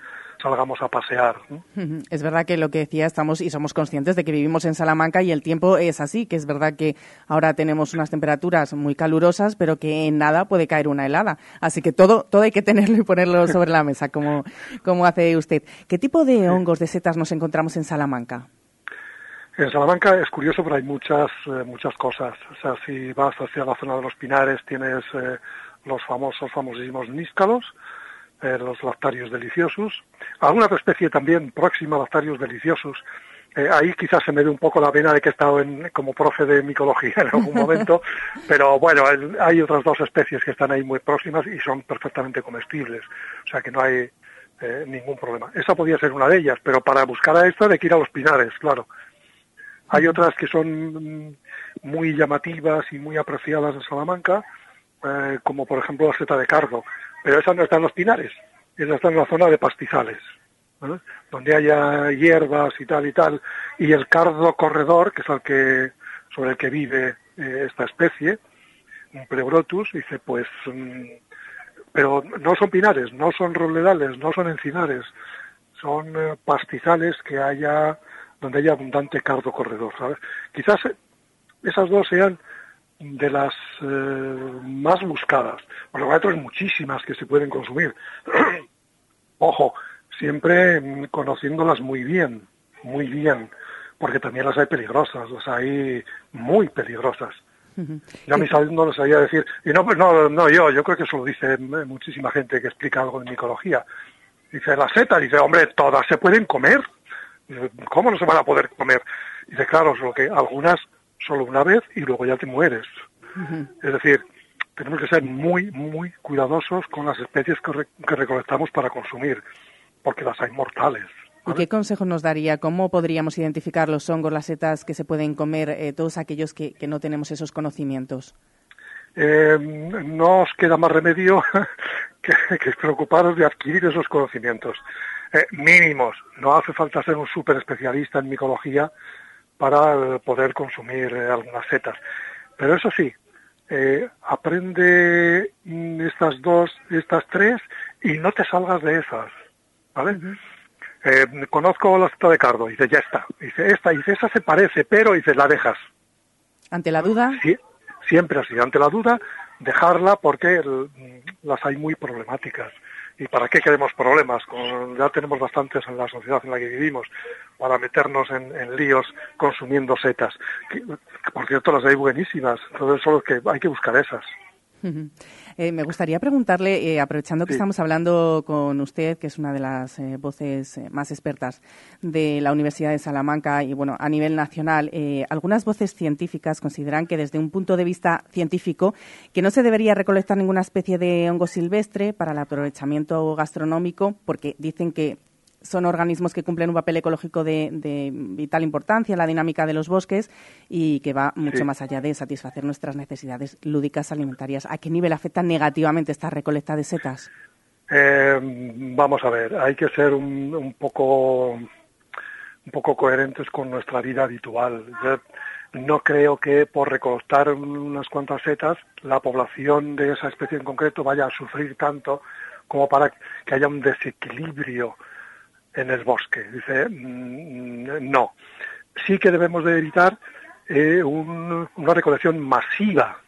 salgamos a pasear. Es verdad que lo que decía, estamos y somos conscientes de que vivimos en Salamanca y el tiempo es así, que es verdad que ahora tenemos unas temperaturas muy calurosas, pero que en nada puede caer una helada. Así que todo, todo hay que tenerlo y ponerlo sobre la mesa, como, como hace usted. ¿Qué tipo de hongos, de setas nos encontramos en Salamanca? En Salamanca es curioso, pero hay muchas, eh, muchas cosas. O sea, si vas hacia la zona de los Pinares, tienes eh, los famosos, famosísimos níscalos, eh, los lactarios deliciosos. Alguna otra especie también próxima a lactarios deliciosos. ahí quizás se me dé un poco la pena de que he estado en, como profe de micología en algún momento, pero bueno, hay otras dos especies que están ahí muy próximas y son perfectamente comestibles. O sea que no hay ningún problema. Esa podría ser una de ellas, pero para buscar a esta hay que ir a los pinares, claro. Hay otras que son muy llamativas y muy apreciadas en Salamanca, eh, como por ejemplo la seta de cardo, pero esa no está en los pinares, esa está en la zona de pastizales, donde haya hierbas y tal y tal, y el cardo corredor, que es el que sobre el que vive eh, esta especie, un pleurotus, dice pues, mm, pero no son pinares, no son roledales, no son encinares, son eh, pastizales que haya donde haya abundante cardo corredor, ¿sabes? Quizás esas dos sean de las eh, más buscadas. Por lo hay muchísimas que se pueden consumir. Ojo, siempre mm, conociéndolas muy bien, muy bien, porque también las hay peligrosas, las hay muy peligrosas. Yo a mis alumnos les sabía decir, y no, no, no yo, yo creo que eso lo dice muchísima gente que explica algo de micología. Dice, la seta, dice, hombre, todas se pueden comer. ¿cómo no se van a poder comer? Y dice, claro, solo que algunas solo una vez y luego ya te mueres. Es decir, tenemos que ser muy, muy cuidadosos con las especies que, recolectamos para consumir, porque las hay mortales. ¿Y qué consejo nos daría? ¿Cómo podríamos identificar los hongos, las setas que se pueden comer, eh, todos aquellos que, no tenemos esos conocimientos? Eh, no os queda más remedio que, que preocuparos de adquirir esos conocimientos. Eh, mínimos. No hace falta ser un súper especialista en micología para poder consumir eh, algunas setas. Pero eso sí, eh, aprende estas dos, estas tres y no te salgas de esas. ¿Vale? conozco la seta de cardo, dice, ya está. Dice, esta, dice, esa se parece, pero dice, la dejas. ¿Ante la duda? Sí, siempre así. Ante la duda, dejarla porque las hay muy problemáticas. ¿Y para qué queremos problemas? ya tenemos bastantes en la sociedad en la que vivimos para meternos en, líos consumiendo setas. por cierto, las hay buenísimas, entonces solo que hay que buscar esas. Eh, me gustaría preguntarle, eh, aprovechando que estamos hablando con usted, que es una de las eh, voces más expertas de la Universidad de Salamanca y bueno, a nivel nacional, algunas voces científicas consideran que desde un punto de vista científico que no se debería recolectar ninguna especie de hongo silvestre para el aprovechamiento gastronómico, porque dicen que son organismos que cumplen un papel ecológico de, vital importancia en la dinámica de los bosques y que va mucho más allá de satisfacer nuestras necesidades lúdicas alimentarias. ¿A qué nivel afecta negativamente esta recolecta de setas? Eh, vamos a ver, hay que ser un, poco un poco coherentes con nuestra vida habitual. no creo que por recolectar unas cuantas setas la población de esa especie en concreto vaya a sufrir tanto como para que haya un desequilibrio en el bosque. Dice, mm, no. Sí que debemos de evitar eh, una recolección masiva.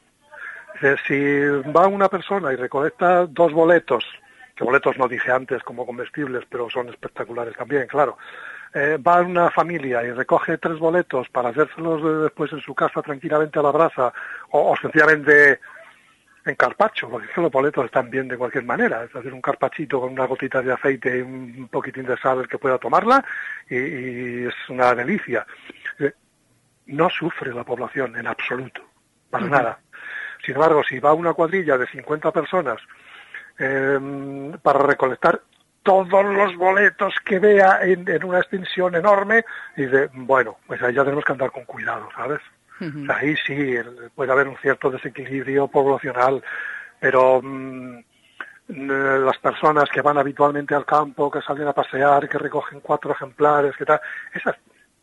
Si va una persona y recolecta dos boletos, que boletos no dije antes como comestibles, pero son espectaculares también, claro. Eh, va una familia y recoge tres boletos para hacérselos después en su casa tranquilamente a la brasa o, o sencillamente en carpacho, porque es que los boletos están bien de cualquier manera. Es hacer un carpachito con unas gotitas de aceite y un poquitín de sal que pueda tomarla y, es una delicia. Eh, no sufre la población en absoluto, para nada. Sin embargo, si va una cuadrilla de 50 personas em, para recolectar todos los boletos que vea en, en una extensión enorme, dice, bueno, pues ahí ya tenemos que andar con cuidado, ¿sabes? Ahí sí puede haber un cierto desequilibrio poblacional, pero mm, las personas que van habitualmente al campo, que salen a pasear, que recogen cuatro ejemplares, que tal, esas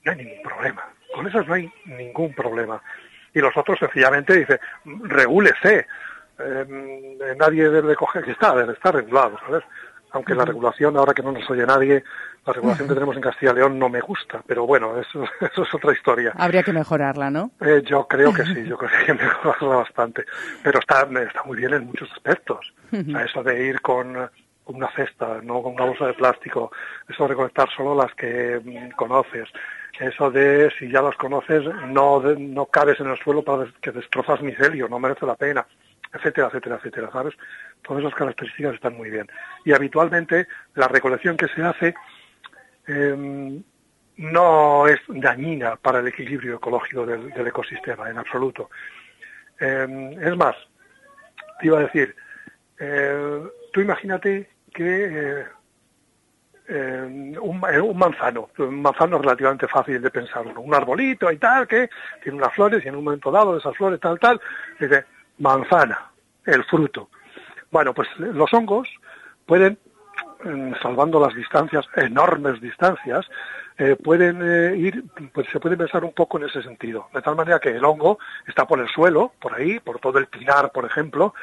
no hay ningún problema. Con esas no hay ningún problema. Y los otros sencillamente dice, regúlese. Eh, nadie debe coger, que está, debe estar regulado, ¿sabes? aunque la regulación, ahora que no nos oye nadie, la regulación que tenemos en Castilla y León no me gusta, pero bueno, eso, eso es otra historia. Habría que mejorarla, ¿no? Eh, yo creo que sí, yo creo que hay que mejorarla bastante, pero está, está muy bien en muchos aspectos. Eso de ir con una cesta, no con una bolsa de plástico, eso de recolectar solo las que mm, conoces, eso de si ya las conoces no, no cabes en el suelo para que destrozas micelio, no merece la pena, etcétera, etcétera, etcétera, ¿sabes? Todas esas características están muy bien. Y habitualmente la recolección que se hace em, no es dañina para el equilibrio ecológico del, ecosistema, en absoluto. Em, es más, te iba a decir, eh, tú imagínate que eh, un, un, manzano, un manzano relativamente fácil de pensar un arbolito y tal, que tiene unas flores y en un momento dado esas flores tal, tal, dice manzana, el fruto. Bueno, pues los hongos pueden, salvando las distancias, enormes distancias, eh, pueden eh, ir, pues se puede pensar un poco en ese sentido, de tal manera que el hongo está por el suelo, por ahí, por todo el pinar, por ejemplo,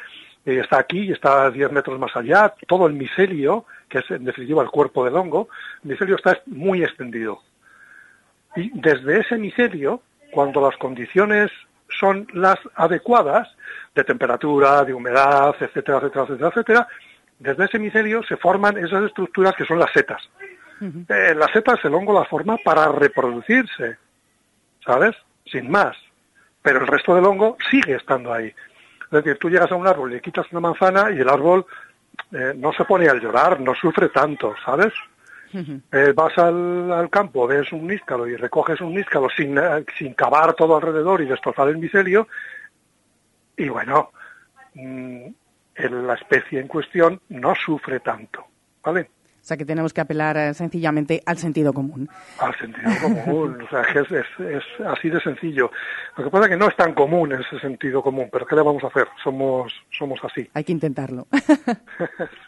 eh, está aquí está 10 metros más allá, todo el micelio, que es en definitiva el cuerpo del hongo, el micelio está muy extendido. Y desde ese micelio, cuando las condiciones son las adecuadas, de temperatura, de humedad, etcétera, etcétera, etcétera, etcétera, desde ese micelio se forman esas estructuras que son las setas. Eh, las setas el hongo las forma para reproducirse, ¿sabes? Sin más. Pero el resto del hongo sigue estando ahí. Es decir, tú llegas a un árbol y le quitas una manzana y el árbol eh, no se pone a llorar, no sufre tanto, ¿sabes? Eh, vas al, campo, ves un níscalo y recoges un níscalo sin, sin cavar todo alrededor y destrozar el micelio, y bueno, mm, la especie en cuestión no sufre tanto, ¿vale? O sea que tenemos que apelar eh, sencillamente al sentido común. Al sentido común, o sea, que es, así de sencillo. Lo que pasa es que no es tan común ese sentido común, pero ¿qué le vamos a hacer? Somos, somos así. Hay que intentarlo.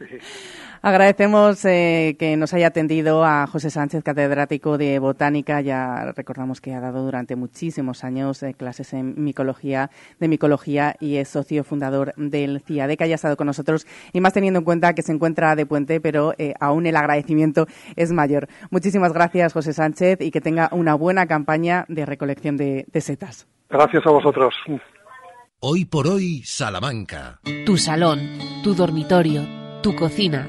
Agradecemos eh, que nos haya atendido a José Sánchez, catedrático de Botánica. Ya recordamos que ha dado durante muchísimos años eh, clases en micología, de micología y es socio fundador del CIADE, que haya estado con nosotros y más teniendo en cuenta que se encuentra de puente, pero aún el agradecimiento es mayor. Muchísimas gracias, José Sánchez, y que tenga una buena campaña de recolección de, setas. Gracias a vosotros. Hoy por hoy, Salamanca. Tu salón, tu dormitorio, tu cocina,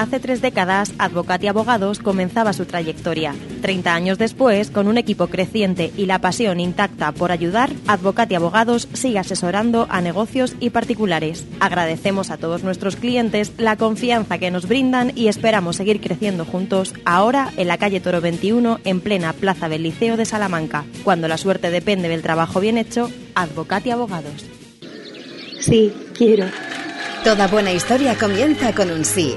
Hace tres décadas, Advocati Abogados comenzaba su trayectoria. Treinta años después, con un equipo creciente y la pasión intacta por ayudar, Advocati Abogados sigue asesorando a negocios y particulares. Agradecemos a todos nuestros clientes la confianza que nos brindan y esperamos seguir creciendo juntos ahora en la calle Toro 21, en plena plaza del Liceo de Salamanca. Cuando la suerte depende del trabajo bien hecho, Advocati Abogados. Sí, quiero. Toda buena historia comienza con un sí.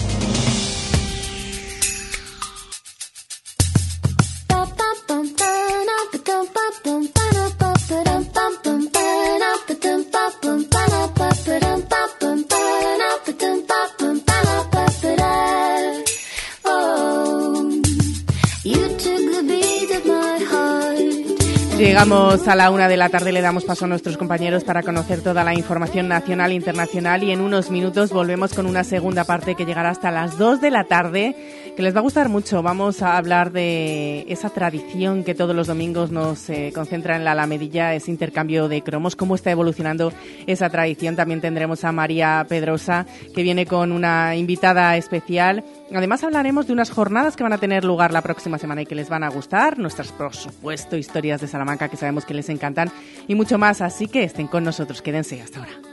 Llegamos a la una de la tarde, le damos paso a nuestros compañeros para conocer toda la información nacional e internacional y en unos minutos volvemos con una segunda parte que llegará hasta las dos de la tarde, les va a gustar mucho. Vamos a hablar de esa tradición que todos los domingos nos eh, concentra en la Alamedilla, ese intercambio de cromos, cómo está evolucionando esa tradición. También tendremos a María Pedrosa, que viene con una invitada especial Además hablaremos de unas jornadas que van a tener lugar la próxima semana y que les van a gustar, nuestras por supuesto historias de Salamanca que sabemos que les encantan y mucho más, así que estén con nosotros, quédense hasta ahora.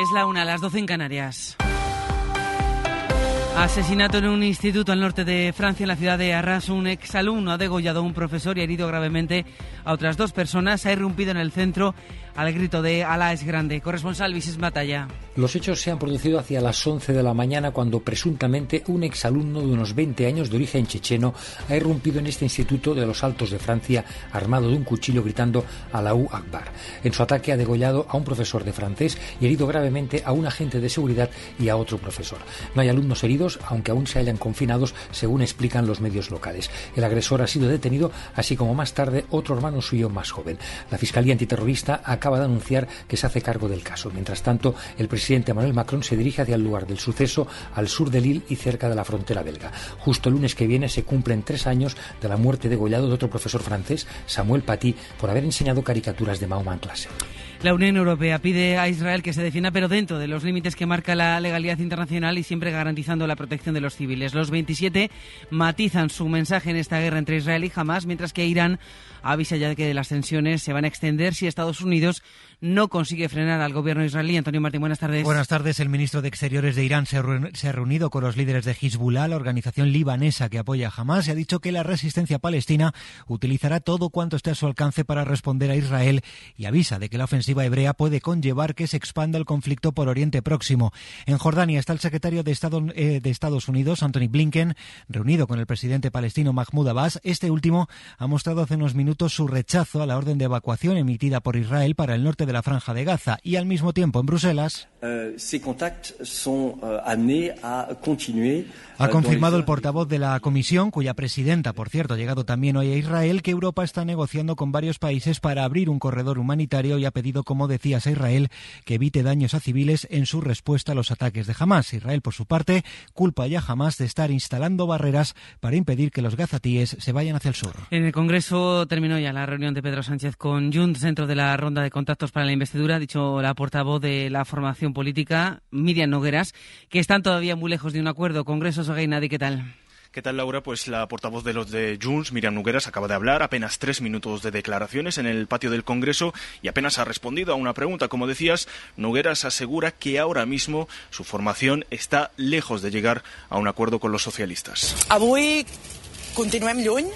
Es la una, las doce en Canarias. Asesinato en un instituto al norte de Francia, en la ciudad de Arras. Un exalumno ha degollado a un profesor y herido gravemente a otras dos personas. Ha irrumpido en el centro al grito de Alá es grande. Corresponsal Vises Batalla. Los hechos se han producido hacia las 11 de la mañana cuando presuntamente un exalumno de unos 20 años de origen checheno ha irrumpido en este instituto de los Altos de Francia armado de un cuchillo gritando Allahu Akbar. En su ataque ha degollado a un profesor de francés y herido gravemente a un agente de seguridad y a otro profesor. No hay alumnos heridos, aunque aún se hayan confinados, según explican los medios locales. El agresor ha sido detenido, así como más tarde otro hermano suyo más joven. La Fiscalía Antiterrorista acaba de anunciar que se hace cargo del caso. Mientras tanto, el presidente Emmanuel Macron se dirige hacia el lugar del suceso, al sur de Lille y cerca de la frontera belga. Justo el lunes que viene se cumplen tres años de la muerte degollado de otro profesor francés, Samuel Paty, por haber enseñado caricaturas de Mahoma en clase. La Unión Europea pide a Israel que se defienda, pero dentro de los límites que marca la legalidad internacional y siempre garantizando la protección de los civiles. Los 27 matizan su mensaje en esta guerra entre Israel y Hamas, mientras que Irán avisa ya de que las tensiones se van a extender si Estados Unidos no consigue frenar al gobierno israelí. Antonio Martín, buenas tardes. Buenas tardes. El ministro de Exteriores de Irán se, ha reunido con los líderes de Hezbollah, la organización libanesa que apoya a Hamas, y ha dicho que la resistencia palestina utilizará todo cuanto esté a su alcance para responder a Israel y avisa de que la ofensiva hebrea puede conllevar que se expanda el conflicto por Oriente Próximo. En Jordania está el secretario de, Estado, eh, de Estados Unidos, Anthony Blinken, reunido con el presidente palestino Mahmoud Abbas. Este último ha mostrado hace unos minutos su rechazo a la orden de evacuación emitida por Israel para el norte de la franja de Gaza y al mismo tiempo en Bruselas. Eh, eh, ha confirmado el portavoz de la Comisión, cuya presidenta, por cierto, ha llegado también hoy a Israel, que Europa está negociando con varios países para abrir un corredor humanitario y ha pedido, como decías, a Israel que evite daños a civiles en su respuesta a los ataques de Hamas. Israel, por su parte, culpa ya a Hamas de estar instalando barreras para impedir que los gazatíes se vayan hacia el sur. En el Congreso terminó ya la reunión de Pedro Sánchez con Junts dentro de la ronda de contactos para la investidura, ha dicho la portavoz de la formación política, Miriam Nogueras, que están todavía muy lejos de un acuerdo. Congreso Sogainadi, ¿qué tal? ¿Qué tal, Laura? Pues la portavoz de los de Junts, Miriam Nogueras, acaba de hablar, apenas tres minutos de declaraciones en el patio del Congreso y apenas ha respondido a una pregunta. Como decías, Nogueras asegura que ahora mismo su formación está lejos de llegar a un acuerdo con los socialistas. Avui continuem lluny,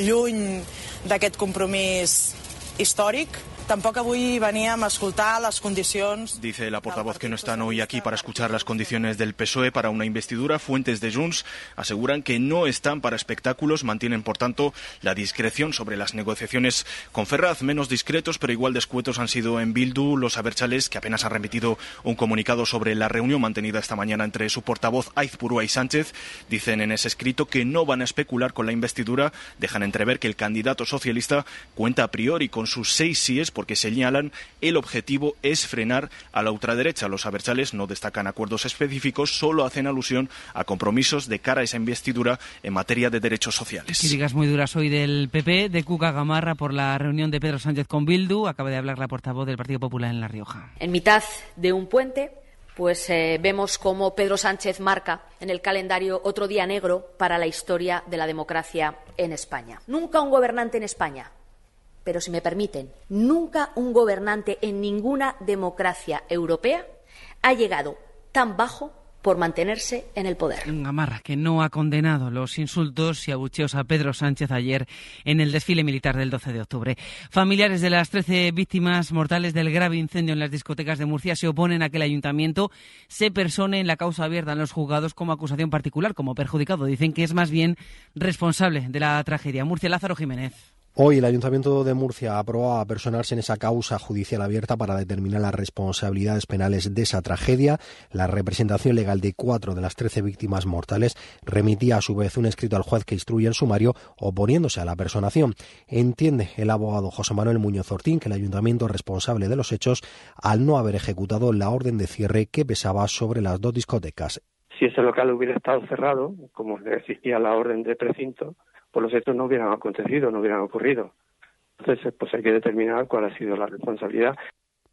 lluny d'aquest compromís històric Tampoco avui veníem a escoltar las condiciones. Dice la portavoz que no están hoy aquí para escuchar las condiciones del PSOE para una investidura. Fuentes de Junts aseguran que no están para espectáculos, mantienen por tanto la discreción sobre las negociaciones con Ferraz. Menos discretos, pero igual descuetos han sido en Bildu los Aberchales, que apenas han remitido un comunicado sobre la reunión mantenida esta mañana entre su portavoz Aizpurua y Sánchez. Dicen en ese escrito que no van a especular con la investidura. Dejan entrever que el candidato socialista cuenta a priori con sus seis síes porque señalan el objetivo es frenar a la ultraderecha. Los abertzales no destacan acuerdos específicos, solo hacen alusión a compromisos de cara a esa investidura en materia de derechos sociales. Críticas muy duras hoy del PP, de Cuca Gamarra por la reunión de Pedro Sánchez con Bildu. Acaba de hablar la portavoz del Partido Popular en La Rioja. En mitad de un puente pues eh, vemos cómo Pedro Sánchez marca en el calendario otro día negro para la historia de la democracia en España. Nunca un gobernante en España pero si me permiten, nunca un gobernante en ninguna democracia europea ha llegado tan bajo por mantenerse en el poder. Gamarra, que no ha condenado los insultos y abucheos a Pedro Sánchez ayer en el desfile militar del 12 de octubre. Familiares de las 13 víctimas mortales del grave incendio en las discotecas de Murcia se oponen a que el ayuntamiento se persone en la causa abierta en los juzgados como acusación particular, como perjudicado. Dicen que es más bien responsable de la tragedia. Murcia Lázaro Jiménez. Hoy el Ayuntamiento de Murcia aprobado a personarse en esa causa judicial abierta para determinar las responsabilidades penales de esa tragedia. La representación legal de cuatro de las trece víctimas mortales remitía a su vez un escrito al juez que instruye el sumario oponiéndose a la personación. Entiende el abogado José Manuel Muñoz Ortín que el Ayuntamiento es responsable de los hechos al no haber ejecutado la orden de cierre que pesaba sobre las dos discotecas. Si ese local hubiera estado cerrado, como existía la orden de precinto, pues los hechos no hubieran acontecido, no hubieran ocurrido. Entonces, pues hay que determinar cuál ha sido la responsabilidad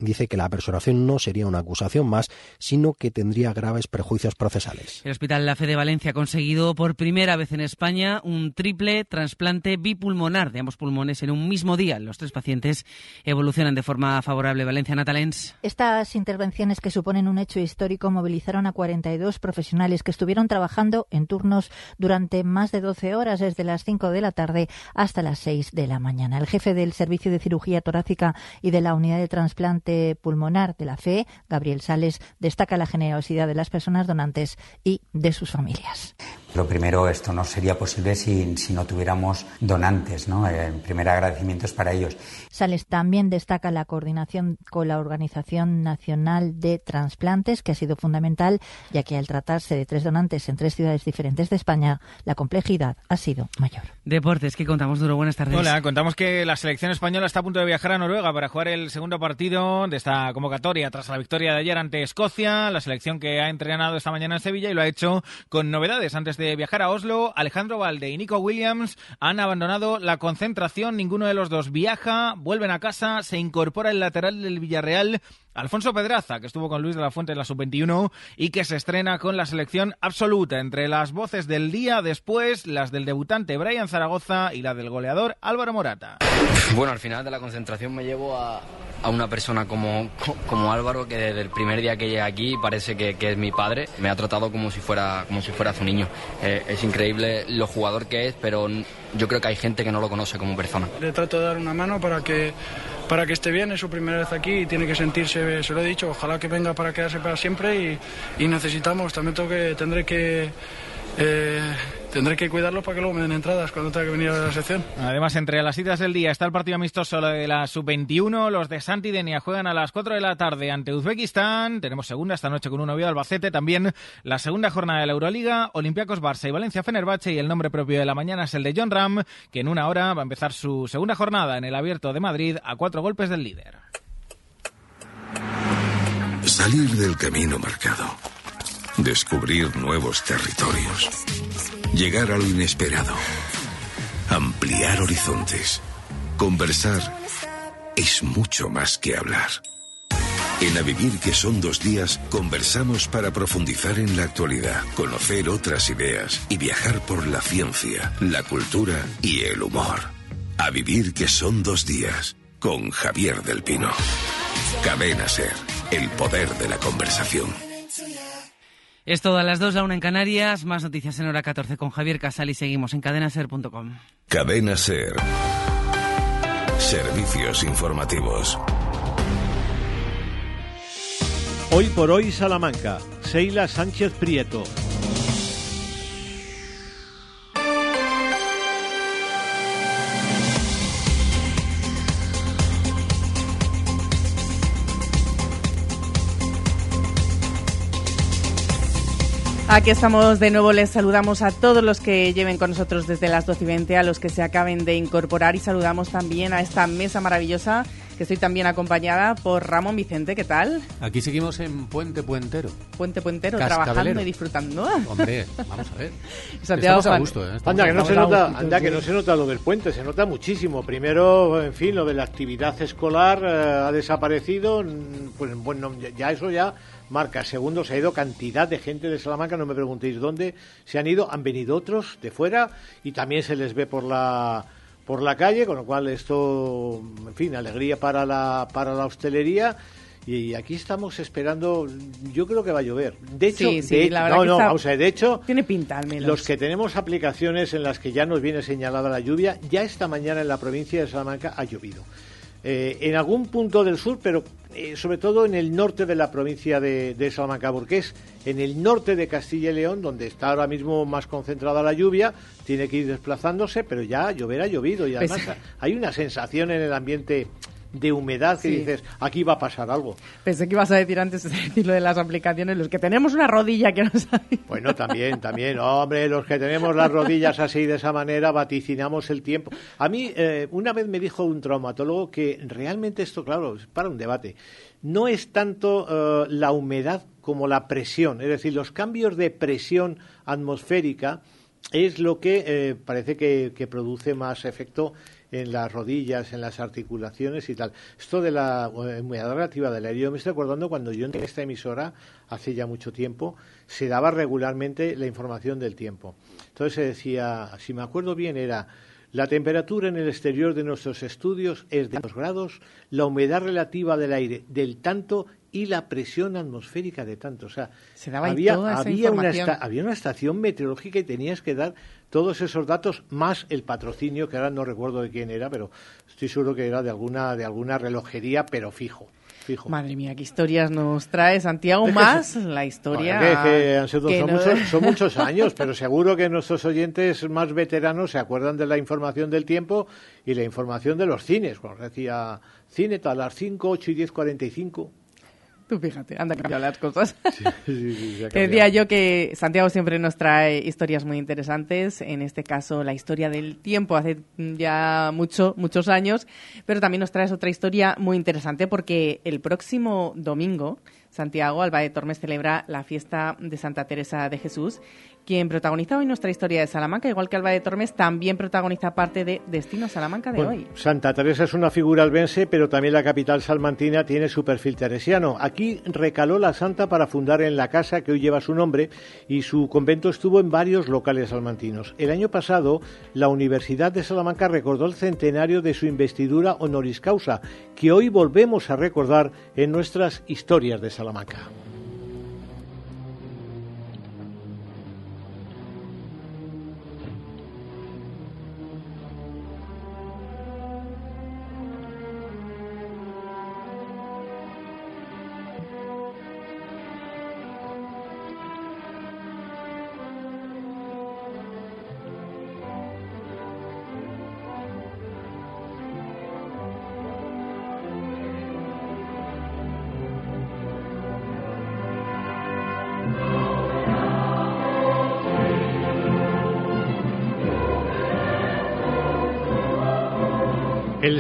dice que la personación no sería una acusación más, sino que tendría graves prejuicios procesales. El Hospital La Fe de Valencia ha conseguido por primera vez en España un triple trasplante bipulmonar de ambos pulmones en un mismo día. Los tres pacientes evolucionan de forma favorable. Valencia Natalens. Estas intervenciones que suponen un hecho histórico movilizaron a 42 profesionales que estuvieron trabajando en turnos durante más de 12 horas, desde las 5 de la tarde hasta las 6 de la mañana. El jefe del Servicio de Cirugía Torácica y de la Unidad de Trasplante Pulmonar de la FE, Gabriel Sales, destaca la generosidad de las personas donantes y de sus familias. Lo primero, esto no sería posible si, si no tuviéramos donantes, ¿no? El primer agradecimiento es para ellos. Sales también destaca la coordinación con la Organización Nacional de Transplantes, que ha sido fundamental, ya que al tratarse de tres donantes en tres ciudades diferentes de España, la complejidad ha sido mayor. Deportes, ¿qué contamos, Duro? Buenas tardes. Hola, contamos que la selección española está a punto de viajar a Noruega para jugar el segundo partido de esta convocatoria tras la victoria de ayer ante Escocia, la selección que ha entrenado esta mañana en Sevilla y lo ha hecho con novedades antes de viajar a Oslo, Alejandro Valde y Nico Williams han abandonado la concentración. Ninguno de los dos viaja, vuelven a casa, se incorpora el lateral del Villarreal Alfonso Pedraza, que estuvo con Luis de la Fuente en la sub-21 y que se estrena con la selección absoluta. Entre las voces del día, después las del debutante Brian Zaragoza y la del goleador Álvaro Morata. Bueno, al final de la concentración me llevo a, una persona como, como Álvaro, que desde el primer día que llega aquí parece que, es mi padre. Me ha tratado como si fuera, como si fuera su niño. Eh, es increíble lo jugador que es, pero yo creo que hay gente que no lo conoce como persona. Le trato de dar una mano para que para que esté bien, es su primera vez aquí y tiene que sentirse, se lo he dicho, ojalá que venga para quedarse para siempre y, necesitamos, también tengo que, tendré que eh, tendré que cuidarlo para que luego me den entradas cuando tenga que venir a la sección. Además, entre las citas del día está el partido amistoso de la sub-21. Los de Santi Denia juegan a las 4 de la tarde ante Uzbekistán. Tenemos segunda esta noche con un novio de Albacete. También la segunda jornada de la Euroliga, Olympiacos Barça y Valencia Fenerbahce. Y el nombre propio de la mañana es el de John Ram, que en una hora va a empezar su segunda jornada en el Abierto de Madrid a cuatro golpes del líder. Salir del camino marcado descubrir nuevos territorios, llegar a lo inesperado, ampliar horizontes, conversar es mucho más que hablar. En A Vivir que son dos días, conversamos para profundizar en la actualidad, conocer otras ideas y viajar por la ciencia, la cultura y el humor. A Vivir que son dos días, con Javier del Pino. Cadena Ser, el poder de la conversación. Es todo a las 2, a 1 en Canarias. Más noticias en hora 14 con Javier Casal y seguimos en cadenaser.com. Cadena Ser. Servicios informativos. Hoy por hoy Salamanca. Seila Sánchez Prieto. Aquí estamos de nuevo, les saludamos a todos los que lleven con nosotros desde las 12 y 20, a los que se acaben de incorporar y saludamos también a esta mesa maravillosa que estoy también acompañada por Ramón Vicente, ¿qué tal? Aquí seguimos en Puente Puentero. Puente Puentero, trabajando y disfrutando. Hombre, vamos a ver. Santiago Estamos a gusto, ¿eh? Anda, que no, se nota, anda, que no se nota lo del puente, se nota muchísimo. Primero, en fin, lo de la actividad escolar eh, ha desaparecido, pues bueno, ya eso ya marca. Segundo, se ha ido cantidad de gente de Salamanca, no me preguntéis dónde se han ido, han venido otros de fuera y también se les ve por la por la calle, con lo cual esto, en fin, alegría para la para la hostelería. Y aquí estamos esperando, yo creo que va a llover. De hecho, no, no, o sea, de hecho, tiene pinta al menos. Los que tenemos aplicaciones en las que ya nos viene señalada la lluvia, ya esta mañana en la provincia de Salamanca ha llovido. Eh, en algún punto del sur, pero eh, sobre todo en el norte de la provincia de, Salamanca, porque es en el norte de Castilla y León donde está ahora mismo más concentrada la lluvia, tiene que ir desplazándose, pero ya llover ha llovido y pues además hay una sensación en el ambiente de humedad que dices, aquí va a pasar algo. Pensé que ibas a decir antes de decir lo de las aplicaciones, los que tenemos una rodilla que no sabe. Bueno, también, también. Hombre, los que tenemos las rodillas así de esa manera, vaticinamos el tiempo. A mí, eh, una vez me dijo un traumatólogo que realmente esto, claro, es para un debate, no es tanto eh, la humedad como la presión. Es decir, los cambios de presión atmosférica es lo que eh, parece que, que produce más efecto en las rodillas, en las articulaciones y tal. Esto de la humedad relativa del aire, yo me estoy acordando cuando yo en esta emisora, hace ya mucho tiempo, se daba regularmente la información del tiempo. Entonces se decía, si me acuerdo bien, era la temperatura en el exterior de nuestros estudios es de 2 grados, la humedad relativa del aire del tanto y la presión atmosférica de tanto. O sea, había, había, una había una estación meteorológica y tenías que dar todos esos datos más el patrocinio, que ahora no recuerdo de quién era, pero estoy seguro que era de alguna, de alguna relojería, pero fijo. Madre mía, qué historias nos trae Santiago más la historia. son, muchos, años, pero seguro que nuestros oyentes más veteranos se acuerdan de la información del tiempo y la información de los cines. Cuando decía cine a las 5, 8 y 10, 45 fíjate, anda cambiado las cosas. decía yo que Santiago siempre nos trae historias muy interesantes, en este caso la historia del tiempo hace ya mucho, muchos años, pero también nos traes otra historia muy interesante porque el próximo domingo Santiago, Alba de Tormes celebra la fiesta de Santa Teresa de Jesús quien protagoniza hoy nuestra historia de Salamanca, igual que Alba de Tormes, también protagoniza parte de Destino Salamanca de hoy. Santa Teresa es una figura albense, pero también la capital salmantina tiene su perfil teresiano. Aquí recaló la santa para fundar en la casa que hoy lleva su nombre y su convento estuvo en varios locales salmantinos. El año pasado, la Universidad de Salamanca recordó el centenario de su investidura honoris causa, que hoy volvemos a recordar en nuestras historias de Salamanca.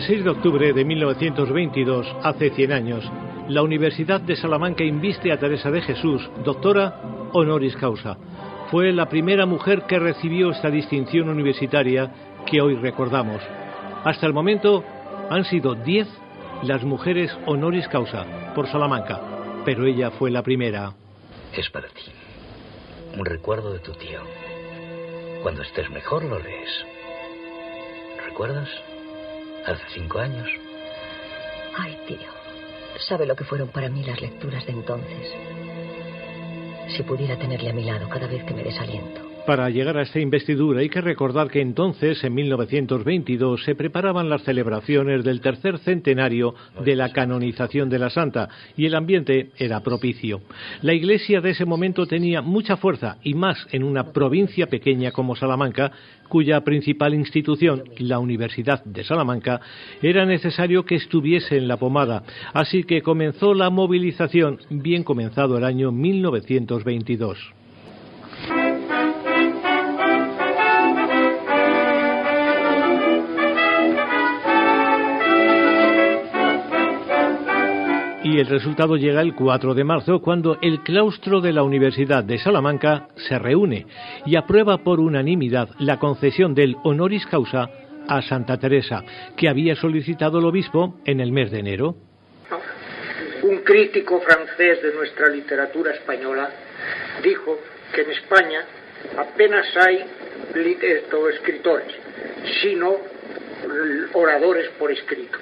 El 6 de octubre de 1922, hace 100 años, la Universidad de Salamanca inviste a Teresa de Jesús, doctora honoris causa. Fue la primera mujer que recibió esta distinción universitaria que hoy recordamos. Hasta el momento han sido 10 las mujeres honoris causa por Salamanca, pero ella fue la primera. Es para ti. Un recuerdo de tu tío. Cuando estés mejor lo lees. ¿Recuerdas? Hace cinco años. Ay, tío. ¿Sabe lo que fueron para mí las lecturas de entonces? Si pudiera tenerle a mi lado cada vez que me desaliento. Para llegar a esta investidura hay que recordar que entonces, en 1922, se preparaban las celebraciones del tercer centenario de la canonización de la Santa y el ambiente era propicio. La Iglesia de ese momento tenía mucha fuerza y más en una provincia pequeña como Salamanca, cuya principal institución, la Universidad de Salamanca, era necesario que estuviese en la pomada. Así que comenzó la movilización, bien comenzado el año 1922. Y el resultado llega el 4 de marzo cuando el claustro de la Universidad de Salamanca se reúne y aprueba por unanimidad la concesión del honoris causa a Santa Teresa, que había solicitado el obispo en el mes de enero. Un crítico francés de nuestra literatura española dijo que en España apenas hay escritores, sino oradores por escrito.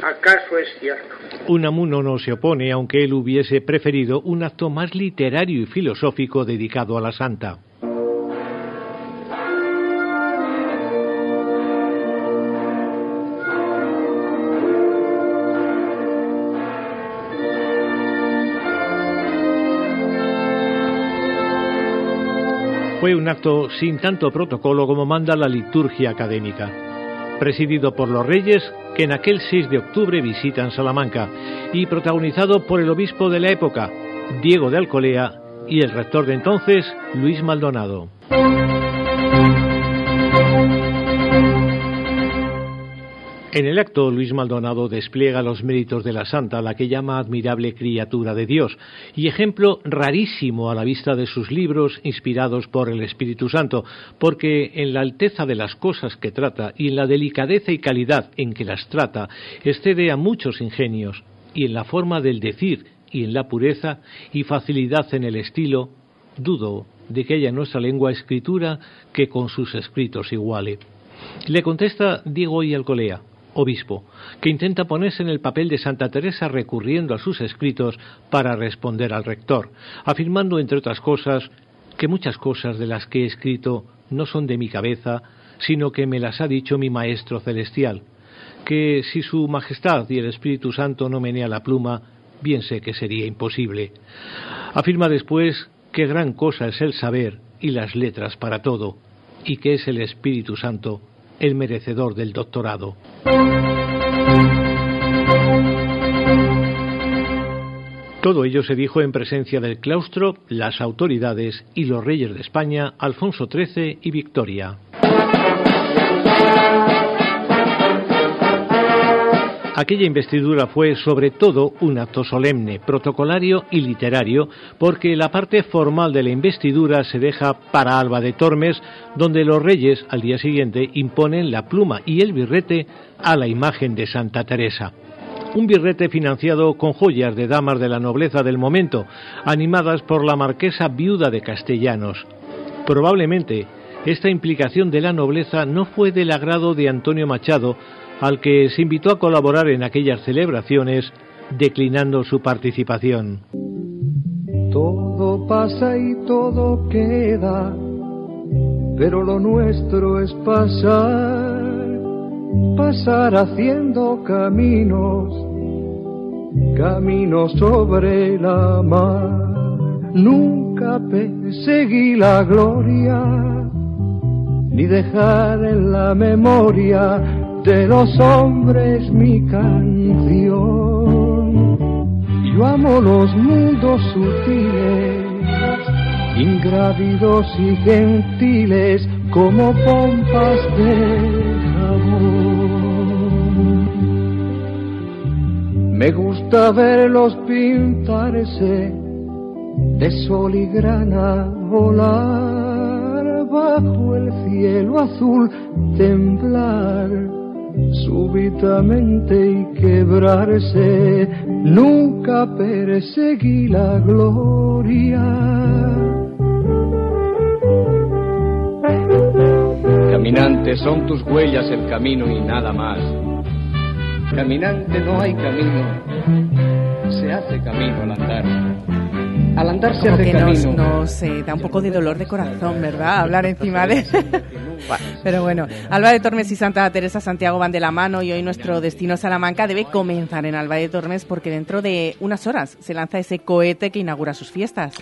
¿Acaso es cierto? Unamuno no se opone, aunque él hubiese preferido un acto más literario y filosófico dedicado a la santa. Fue un acto sin tanto protocolo como manda la liturgia académica presidido por los reyes que en aquel 6 de octubre visitan Salamanca y protagonizado por el obispo de la época, Diego de Alcolea, y el rector de entonces, Luis Maldonado. En el acto, Luis Maldonado despliega los méritos de la santa, la que llama admirable criatura de Dios, y ejemplo rarísimo a la vista de sus libros inspirados por el Espíritu Santo, porque en la alteza de las cosas que trata y en la delicadeza y calidad en que las trata, excede a muchos ingenios, y en la forma del decir y en la pureza y facilidad en el estilo, dudo de que haya en nuestra lengua escritura que con sus escritos iguale. Le contesta Diego y Alcolea, obispo, que intenta ponerse en el papel de Santa Teresa recurriendo a sus escritos para responder al rector, afirmando, entre otras cosas, que muchas cosas de las que he escrito no son de mi cabeza, sino que me las ha dicho mi Maestro Celestial, que si Su Majestad y el Espíritu Santo no menea la pluma, bien sé que sería imposible. Afirma después que gran cosa es el saber y las letras para todo, y que es el Espíritu Santo el merecedor del doctorado. Todo ello se dijo en presencia del claustro, las autoridades y los reyes de España, Alfonso XIII y Victoria. Aquella investidura fue sobre todo un acto solemne, protocolario y literario, porque la parte formal de la investidura se deja para Alba de Tormes, donde los reyes al día siguiente imponen la pluma y el birrete a la imagen de Santa Teresa. Un birrete financiado con joyas de damas de la nobleza del momento, animadas por la marquesa viuda de Castellanos. Probablemente esta implicación de la nobleza no fue del agrado de Antonio Machado, al que se invitó a colaborar en aquellas celebraciones, declinando su participación. Todo pasa y todo queda, pero lo nuestro es pasar, pasar haciendo caminos, caminos sobre la mar. Nunca perseguí la gloria, ni dejar en la memoria de los hombres mi canción. Yo amo los mundos sutiles, ingrávidos y gentiles como pompas de jabón. Me gusta verlos pintarse de sol y grana volar bajo el cielo azul, temblar súbitamente y quebrarse, nunca perseguí la gloria. Caminante, son tus huellas el camino y nada más. Caminante, no hay camino, se hace camino al andar. Al andar se hace. Nos, da un poco de dolor de corazón, ¿verdad? Hablar encima de... Pero bueno, Alba de Tormes y Santa Teresa Santiago van de la mano y hoy nuestro destino Salamanca debe comenzar en Alba de Tormes porque dentro de unas horas se lanza ese cohete que inaugura sus fiestas.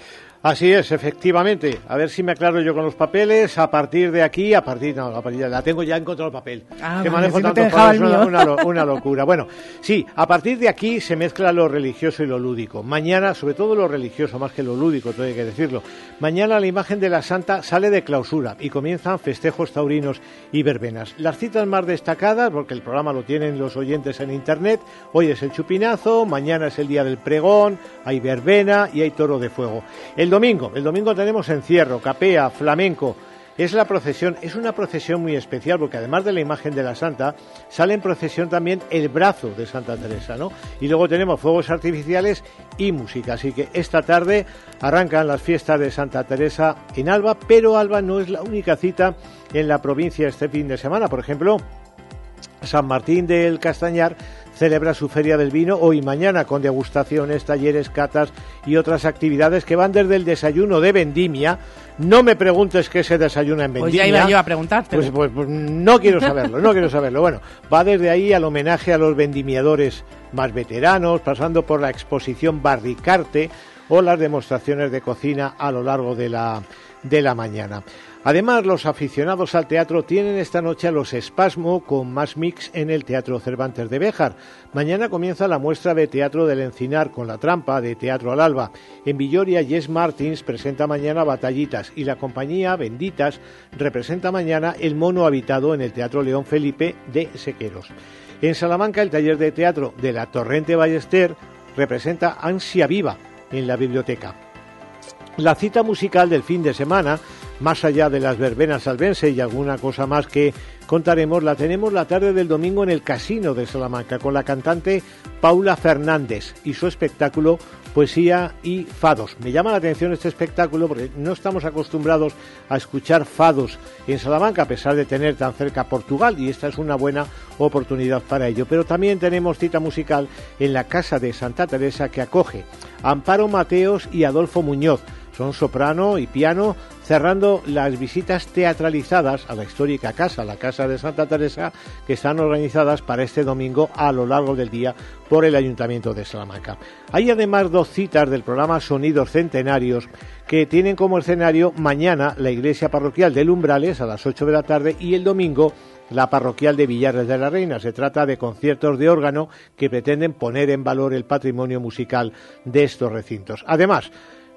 Así es, efectivamente. A ver si me aclaro yo con los papeles. A partir de aquí, a partir, no, a partir, la tengo ya encontrado el papel. Ah, que manejo si no tantos el una, una una locura. Bueno, sí, a partir de aquí se mezcla lo religioso y lo lúdico. Mañana, sobre todo lo religioso, más que lo lúdico, todo hay que decirlo. Mañana la imagen de la Santa sale de clausura y comienzan festejos taurinos y verbenas. Las citas más destacadas, porque el programa lo tienen los oyentes en internet, hoy es el chupinazo, mañana es el día del pregón, hay verbena y hay toro de fuego. El domingo, el domingo tenemos encierro, capea, flamenco. Es la procesión, es una procesión muy especial porque además de la imagen de la Santa, sale en procesión también el brazo de Santa Teresa, ¿no? Y luego tenemos fuegos artificiales y música. Así que esta tarde arrancan las fiestas de Santa Teresa en Alba, pero Alba no es la única cita en la provincia este fin de semana. Por ejemplo, San Martín del Castañar celebra su Feria del Vino hoy y mañana con degustaciones, talleres, catas y otras actividades que van desde el desayuno de vendimia. No me preguntes qué se desayuna en Pues vendimia. ya iba yo a preguntarte. Pues, pues- pues no quiero saberlo, no quiero saberlo. Bueno, va desde ahí al homenaje a los vendimiadores más veteranos, pasando por la exposición Barricarte o las demostraciones de cocina a lo largo de la, de la mañana. Además, los aficionados al teatro tienen esta noche a los Espasmo con más mix en el Teatro Cervantes de Béjar. Mañana comienza la muestra de teatro del Encinar con la trampa de Teatro al Alba. En Villoria, Jess Martins presenta mañana Batallitas y la compañía Benditas representa mañana El Mono Habitado en el Teatro León Felipe de Sequeros. En Salamanca, el taller de teatro de la Torrente Ballester representa Ansia Viva en la biblioteca. La cita musical del fin de semana, más allá de las verbenas albense y alguna cosa más que contaremos, la tenemos la tarde del domingo en el Casino de Salamanca con la cantante Paula Fernández y su espectáculo Poesía y Fados. Me llama la atención este espectáculo porque no estamos acostumbrados a escuchar fados en Salamanca, a pesar de tener tan cerca Portugal, y esta es una buena oportunidad para ello. Pero también tenemos cita musical en la Casa de Santa Teresa que acoge Amparo Mateos y Adolfo Muñoz. Son soprano y piano cerrando las visitas teatralizadas a la histórica casa, la Casa de Santa Teresa, que están organizadas para este domingo a lo largo del día por el Ayuntamiento de Salamanca. Hay además dos citas del programa Sonidos Centenarios que tienen como escenario mañana la iglesia parroquial de Lumbrales a las 8 de la tarde y el domingo la parroquial de Villares de la Reina. Se trata de conciertos de órgano que pretenden poner en valor el patrimonio musical de estos recintos. Además,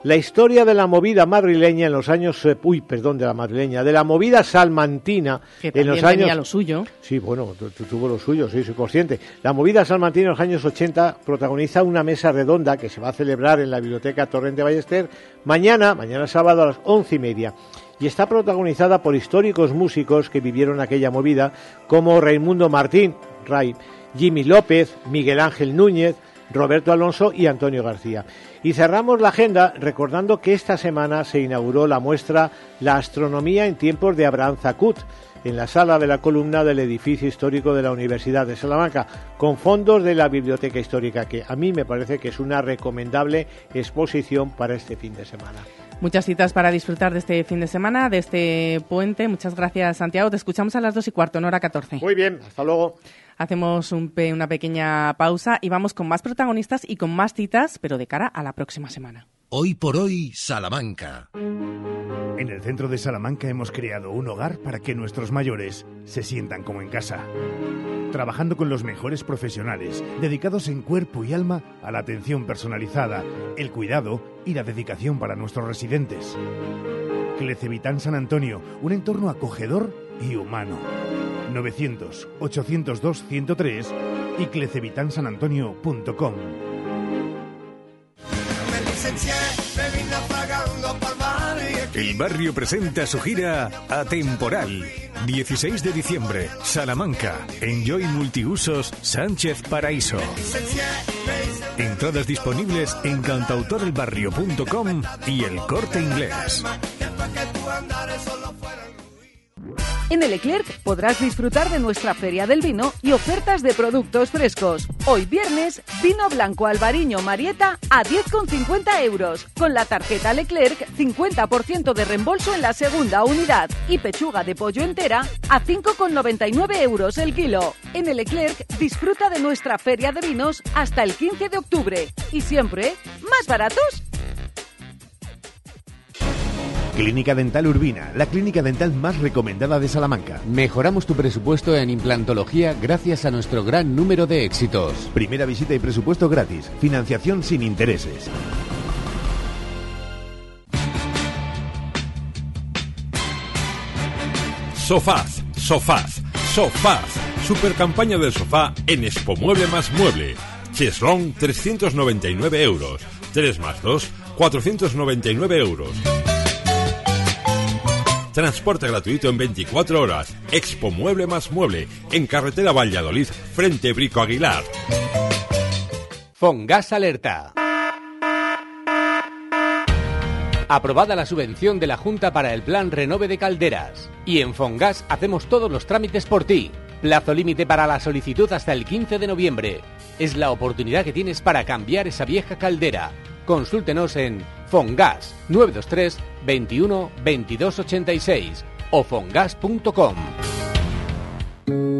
la historia de la movida madrileña en los años, eh, uy, perdón, de la madrileña, de la movida salmantina que en los tenía años lo suyo. Sí, bueno, tu- tu- tuvo lo suyo, sí, soy consciente. La movida salmantina en los años 80 protagoniza una mesa redonda que se va a celebrar en la Biblioteca Torrente Ballester mañana, mañana sábado a las once y media. Y está protagonizada por históricos músicos que vivieron aquella movida, como Raimundo Martín, Ray, Jimmy López, Miguel Ángel Núñez, Roberto Alonso y Antonio García. Y cerramos la agenda recordando que esta semana se inauguró la muestra La astronomía en tiempos de Abraham Zacut en la sala de la columna del edificio histórico de la Universidad de Salamanca, con fondos de la Biblioteca Histórica, que a mí me parece que es una recomendable exposición para este fin de semana. Muchas citas para disfrutar de este fin de semana, de este puente. Muchas gracias, Santiago. Te escuchamos a las dos y cuarto, en hora 14. Muy bien, hasta luego. Hacemos un pe- una pequeña pausa y vamos con más protagonistas y con más citas, pero de cara a la próxima semana. Hoy por hoy, Salamanca. En el centro de Salamanca hemos creado un hogar para que nuestros mayores se sientan como en casa. Trabajando con los mejores profesionales, dedicados en cuerpo y alma a la atención personalizada, el cuidado y la dedicación para nuestros residentes. Clecevitán San Antonio, un entorno acogedor y humano. 900-802-103 y clecevitansanantonio.com. El barrio presenta su gira Atemporal. 16 de diciembre, Salamanca. Enjoy Multiusos Sánchez Paraíso. Entradas disponibles en cantautorelbarrio.com y el corte inglés. En el Leclerc podrás disfrutar de nuestra Feria del Vino y ofertas de productos frescos. Hoy viernes, vino blanco albariño Marieta a 10,50 euros. Con la tarjeta Leclerc, 50% de reembolso en la segunda unidad. Y pechuga de pollo entera a 5,99 euros el kilo. En el Leclerc, disfruta de nuestra Feria de Vinos hasta el 15 de octubre. Y siempre, ¿más baratos? Clínica Dental Urbina, la clínica dental más recomendada de Salamanca. Mejoramos tu presupuesto en implantología gracias a nuestro gran número de éxitos. Primera visita y presupuesto gratis. Financiación sin intereses. Sofaz, Sofaz, Sofaz. Super campaña del sofá en Expo Mueble más Mueble. Cheslong 399 euros. 3 más 2, 499 euros. Transporte gratuito en 24 horas. Expo Mueble más Mueble. En carretera Valladolid, frente Brico Aguilar. Fongas Alerta. Aprobada la subvención de la Junta para el Plan Renove de Calderas. Y en Fongas hacemos todos los trámites por ti. Plazo límite para la solicitud hasta el 15 de noviembre. Es la oportunidad que tienes para cambiar esa vieja caldera. Consúltenos en Fongas 923 21 22 86 o fongas.com.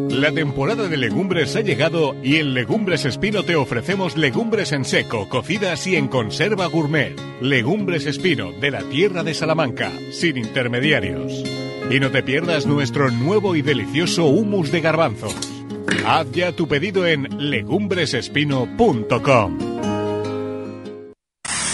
La temporada de legumbres ha llegado y en Legumbres Espino te ofrecemos legumbres en seco, cocidas y en conserva gourmet. Legumbres Espino, de la tierra de Salamanca, sin intermediarios. Y no te pierdas nuestro nuevo y delicioso humus de garbanzos. Haz ya tu pedido en legumbresespino.com.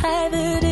have it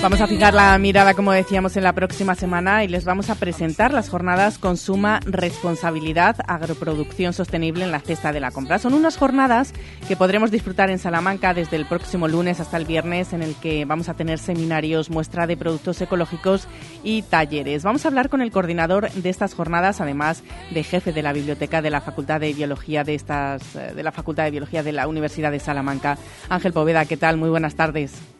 Vamos a fijar la mirada, como decíamos, en la próxima semana y les vamos a presentar las jornadas Consuma Responsabilidad Agroproducción Sostenible en la cesta de la compra. Son unas jornadas que podremos disfrutar en Salamanca desde el próximo lunes hasta el viernes, en el que vamos a tener seminarios, muestra de productos ecológicos y talleres. Vamos a hablar con el coordinador de estas jornadas, además de jefe de la biblioteca de la Facultad de Biología de estas eh, de la Facultad de Biología de la Universidad de Salamanca. Ángel Poveda, ¿qué tal? Muy buenas tardes.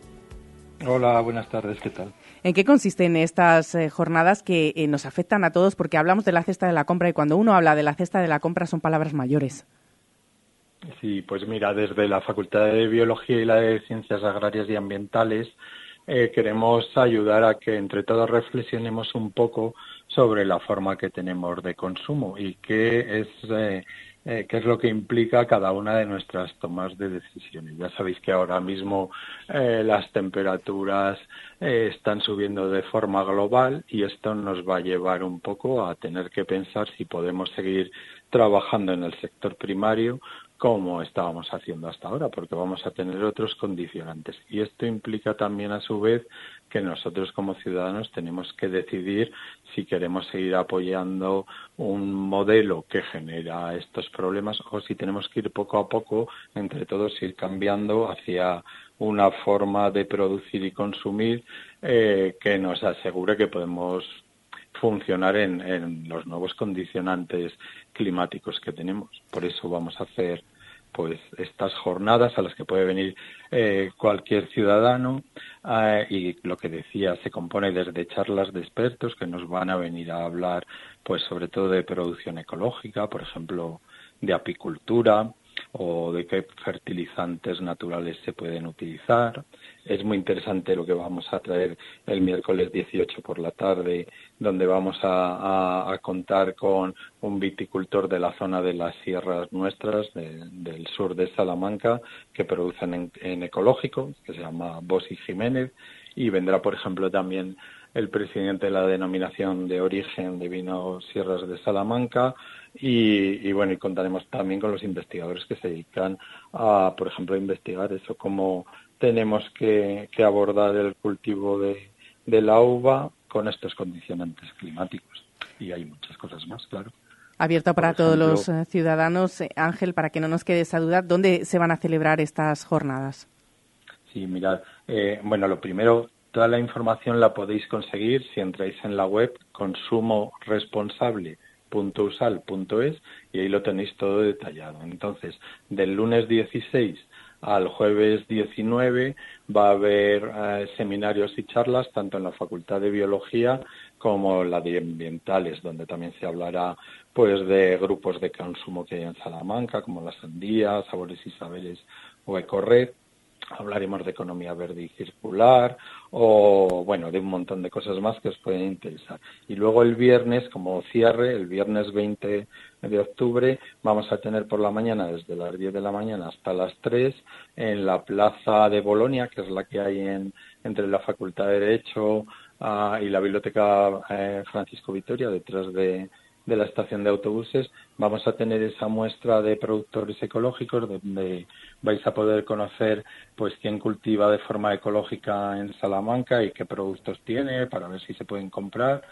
Hola, buenas tardes, ¿qué tal? ¿En qué consisten estas eh, jornadas que eh, nos afectan a todos? Porque hablamos de la cesta de la compra y cuando uno habla de la cesta de la compra son palabras mayores. Sí, pues mira, desde la Facultad de Biología y la de Ciencias Agrarias y Ambientales eh, queremos ayudar a que entre todos reflexionemos un poco sobre la forma que tenemos de consumo y qué es eh, qué es lo que implica cada una de nuestras tomas de decisiones. Ya sabéis que ahora mismo eh, las temperaturas eh, están subiendo de forma global y esto nos va a llevar un poco a tener que pensar si podemos seguir trabajando en el sector primario como estábamos haciendo hasta ahora, porque vamos a tener otros condicionantes. Y esto implica también, a su vez, que nosotros como ciudadanos tenemos que decidir si queremos seguir apoyando un modelo que genera estos problemas o si tenemos que ir poco a poco, entre todos, ir cambiando hacia una forma de producir y consumir eh, que nos asegure que podemos funcionar en, en, los nuevos condicionantes climáticos que tenemos. Por eso vamos a hacer pues estas jornadas a las que puede venir eh, cualquier ciudadano eh, y lo que decía se compone desde charlas de expertos que nos van a venir a hablar pues sobre todo de producción ecológica, por ejemplo de apicultura, o de qué fertilizantes naturales se pueden utilizar. Es muy interesante lo que vamos a traer el miércoles 18 por la tarde, donde vamos a, contar con un viticultor de la zona de las sierras nuestras, de, del sur de Salamanca, que producen en, ecológico, que se llama Bosi Jiménez, y vendrá, por ejemplo, también el presidente de la denominación de origen de vino Sierras de Salamanca y, y, bueno, y contaremos también con los investigadores que se dedican a, por ejemplo, a investigar eso, cómo tenemos que, que abordar el cultivo de, de la uva con estos condicionantes climáticos. Y hay muchas cosas más, claro. Abierto para ejemplo, todos los eh, ciudadanos. Eh, Ángel, para que no nos quede esa duda, ¿dónde se van a celebrar estas jornadas? Sí, mirad, eh, bueno, lo primero, Toda la información la podéis conseguir si entráis en la web consumoresponsable.usal.es y ahí lo tenéis todo detallado. Entonces, del lunes 16 al jueves 19 va a haber eh, seminarios y charlas tanto en la Facultad de Biología como la de Ambientales, donde también se hablará pues de grupos de consumo que hay en Salamanca, como la sandía, sabores y saberes o ecorred hablaremos de economía verde y circular o bueno de un montón de cosas más que os pueden interesar. Y luego el viernes como cierre el viernes 20 de octubre vamos a tener por la mañana desde las 10 de la mañana hasta las 3 en la plaza de Bolonia que es la que hay en entre la Facultad de Derecho uh, y la Biblioteca eh, Francisco Vitoria detrás de de la estación de autobuses, vamos a tener esa muestra de productores ecológicos donde vais a poder conocer pues quién cultiva de forma ecológica en Salamanca y qué productos tiene para ver si se pueden comprar.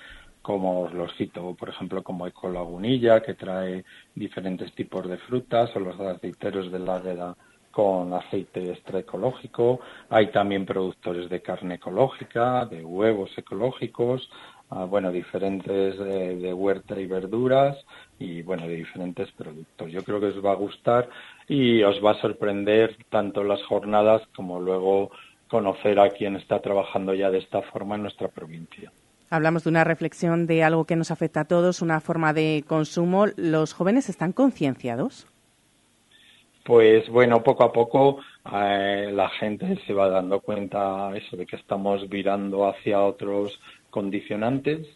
Como os los cito, por ejemplo, como Ecolagunilla, que trae diferentes tipos de frutas, o los aceiteros de la Águeda con aceite extra ecológico. Hay también productores de carne ecológica, de huevos ecológicos, ah, bueno, diferentes de, de huerta y verduras y bueno, de diferentes productos. Yo creo que os va a gustar y os va a sorprender tanto las jornadas como luego conocer a quien está trabajando ya de esta forma en nuestra provincia. Hablamos de una reflexión de algo que nos afecta a todos, una forma de consumo. ¿Los jóvenes están concienciados? Pues bueno, poco a poco eh, la gente se va dando cuenta eso de que estamos virando hacia otros condicionantes.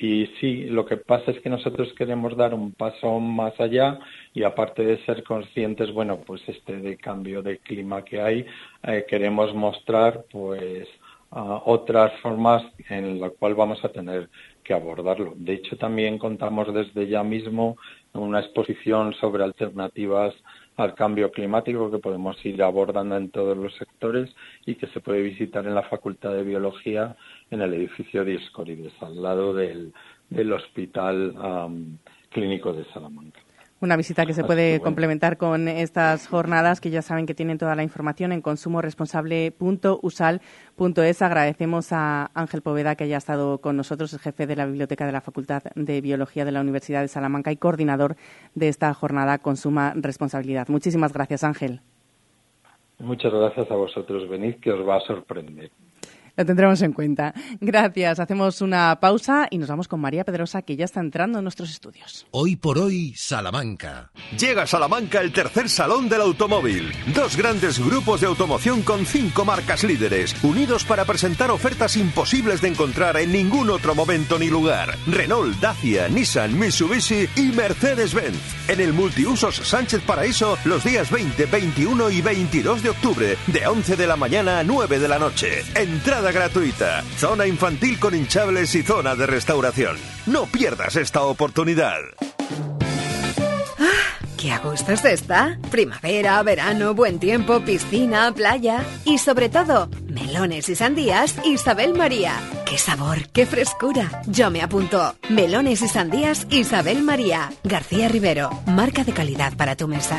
Y sí, lo que pasa es que nosotros queremos dar un paso más allá y aparte de ser conscientes, bueno, pues este de cambio de clima que hay, eh, queremos mostrar pues otras formas en las cuales vamos a tener que abordarlo. De hecho, también contamos desde ya mismo una exposición sobre alternativas al cambio climático que podemos ir abordando en todos los sectores y que se puede visitar en la Facultad de Biología en el edificio de Escorides, al lado del, del Hospital um, Clínico de Salamanca. Una visita que se puede complementar con estas jornadas que ya saben que tienen toda la información en consumoresponsable.usal.es. Agradecemos a Ángel Poveda que haya estado con nosotros, el jefe de la Biblioteca de la Facultad de Biología de la Universidad de Salamanca y coordinador de esta jornada Consuma Responsabilidad. Muchísimas gracias, Ángel. Muchas gracias a vosotros. Venid que os va a sorprender. Lo tendremos en cuenta. Gracias. Hacemos una pausa y nos vamos con María Pedrosa, que ya está entrando en nuestros estudios. Hoy por hoy, Salamanca. Llega a Salamanca el tercer Salón del Automóvil. Dos grandes grupos de automoción con cinco marcas líderes, unidos para presentar ofertas imposibles de encontrar en ningún otro momento ni lugar. Renault, Dacia, Nissan, Mitsubishi y Mercedes-Benz. En el multiusos Sánchez Paraíso los días 20, 21 y 22 de octubre, de 11 de la mañana a 9 de la noche. Entrada gratuita, zona infantil con hinchables y zona de restauración. No pierdas esta oportunidad. ¡Qué a gusto es esta! Primavera, verano, buen tiempo, piscina, playa y sobre todo, melones y sandías Isabel María. ¡Qué sabor, qué frescura! Yo me apunto. Melones y sandías Isabel María. García Rivero, marca de calidad para tu mesa.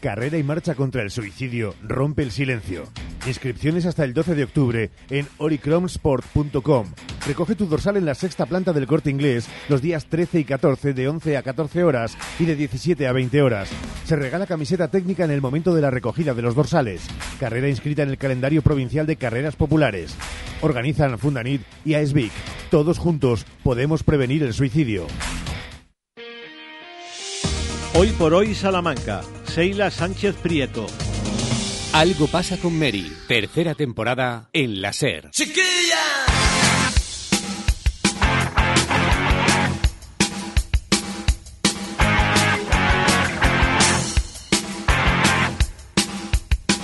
Carrera y marcha contra el suicidio rompe el silencio. Inscripciones hasta el 12 de octubre en oricromsport.com. Recoge tu dorsal en la sexta planta del corte inglés los días 13 y 14 de 11 a 14 horas y de 17 a 20 horas. Se regala camiseta técnica en el momento de la recogida de los dorsales. Carrera inscrita en el calendario provincial de carreras populares. Organizan Fundanit y AESBIC. Todos juntos podemos prevenir el suicidio. Hoy por hoy Salamanca. Seila Sánchez Prieto. Algo pasa con Mary, tercera temporada en la SER.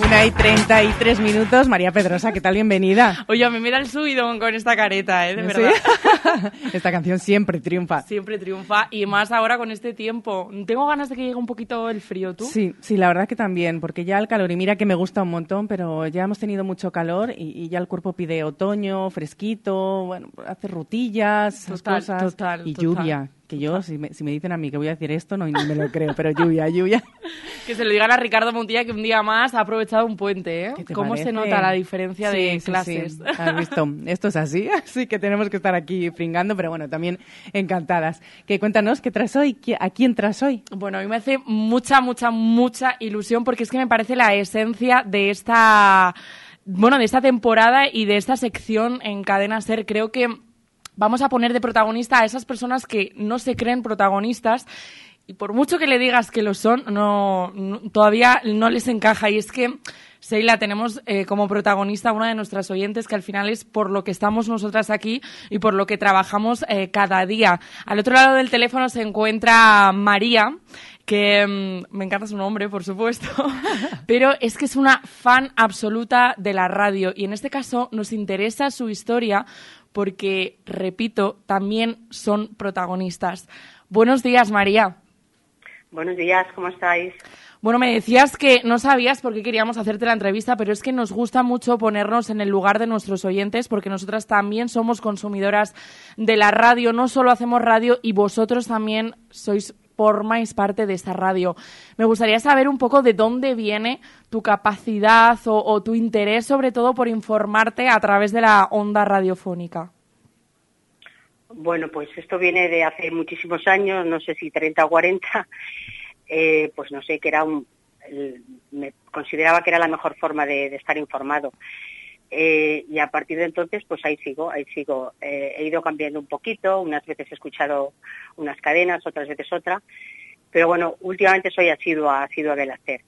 Una y 33 minutos. María Pedrosa, ¿qué tal? Bienvenida. Oye, me mira el subidón con esta careta, ¿eh? De ¿Sí? verdad. Esta canción siempre triunfa. Siempre triunfa y más ahora con este tiempo. Tengo ganas de que llegue un poquito el frío, ¿tú? Sí, sí, la verdad que también, porque ya el calor, y mira que me gusta un montón, pero ya hemos tenido mucho calor y, y ya el cuerpo pide otoño, fresquito, bueno, hace rutillas, Total, cosas. total, y total. lluvia. Que yo, si me, si me dicen a mí que voy a decir esto, no, ni me lo creo, pero lluvia, lluvia. Que se lo digan a Ricardo Montilla que un día más ha aprovechado un puente, ¿eh? ¿Cómo se nota la diferencia Sí, de sí, sí. clases? Has visto, esto es así, así que tenemos que estar aquí pringando, pero bueno, también encantadas. Que cuéntanos, ¿qué traes hoy? ¿Qui- ¿A quién traes hoy? Bueno, a mí me hace mucha, mucha, mucha ilusión porque es que me parece la esencia de esta, bueno, de esta temporada y de esta sección en Cadena Ser. Creo que vamos a poner de protagonista a esas personas que no se creen protagonistas y por mucho que le digas que lo son, no, no- todavía no les encaja. Y es que, Seila, tenemos eh, como protagonista a una de nuestras oyentes que al final es por lo que estamos nosotras aquí y por lo que trabajamos eh, cada día. Al otro lado del teléfono se encuentra María, que mm, me encanta su nombre, por supuesto, pero es que es una fan absoluta de la radio y en este caso nos interesa su historia porque, repito, también son protagonistas. Buenos días, María. Buenos días, ¿cómo estáis? Bueno, me decías que no sabías por qué queríamos hacerte la entrevista, pero es que nos gusta mucho ponernos en el lugar de nuestros oyentes, porque nosotras también somos consumidoras de la radio, no solo hacemos radio y vosotros también sois formáis parte de esta radio. Me gustaría saber un poco de dónde viene tu capacidad o, tu interés, sobre todo por informarte a través de la onda radiofónica. Bueno, pues esto viene de hace muchísimos años, no sé si 30 o 40, eh, pues no sé, que era un, me consideraba que era la mejor forma de estar informado. Eh, y a partir de entonces, pues ahí sigo, ahí sigo. Eh, he ido cambiando un poquito, unas veces he escuchado unas cadenas, otras veces otra, pero bueno, últimamente soy asidua, asidua del hacer.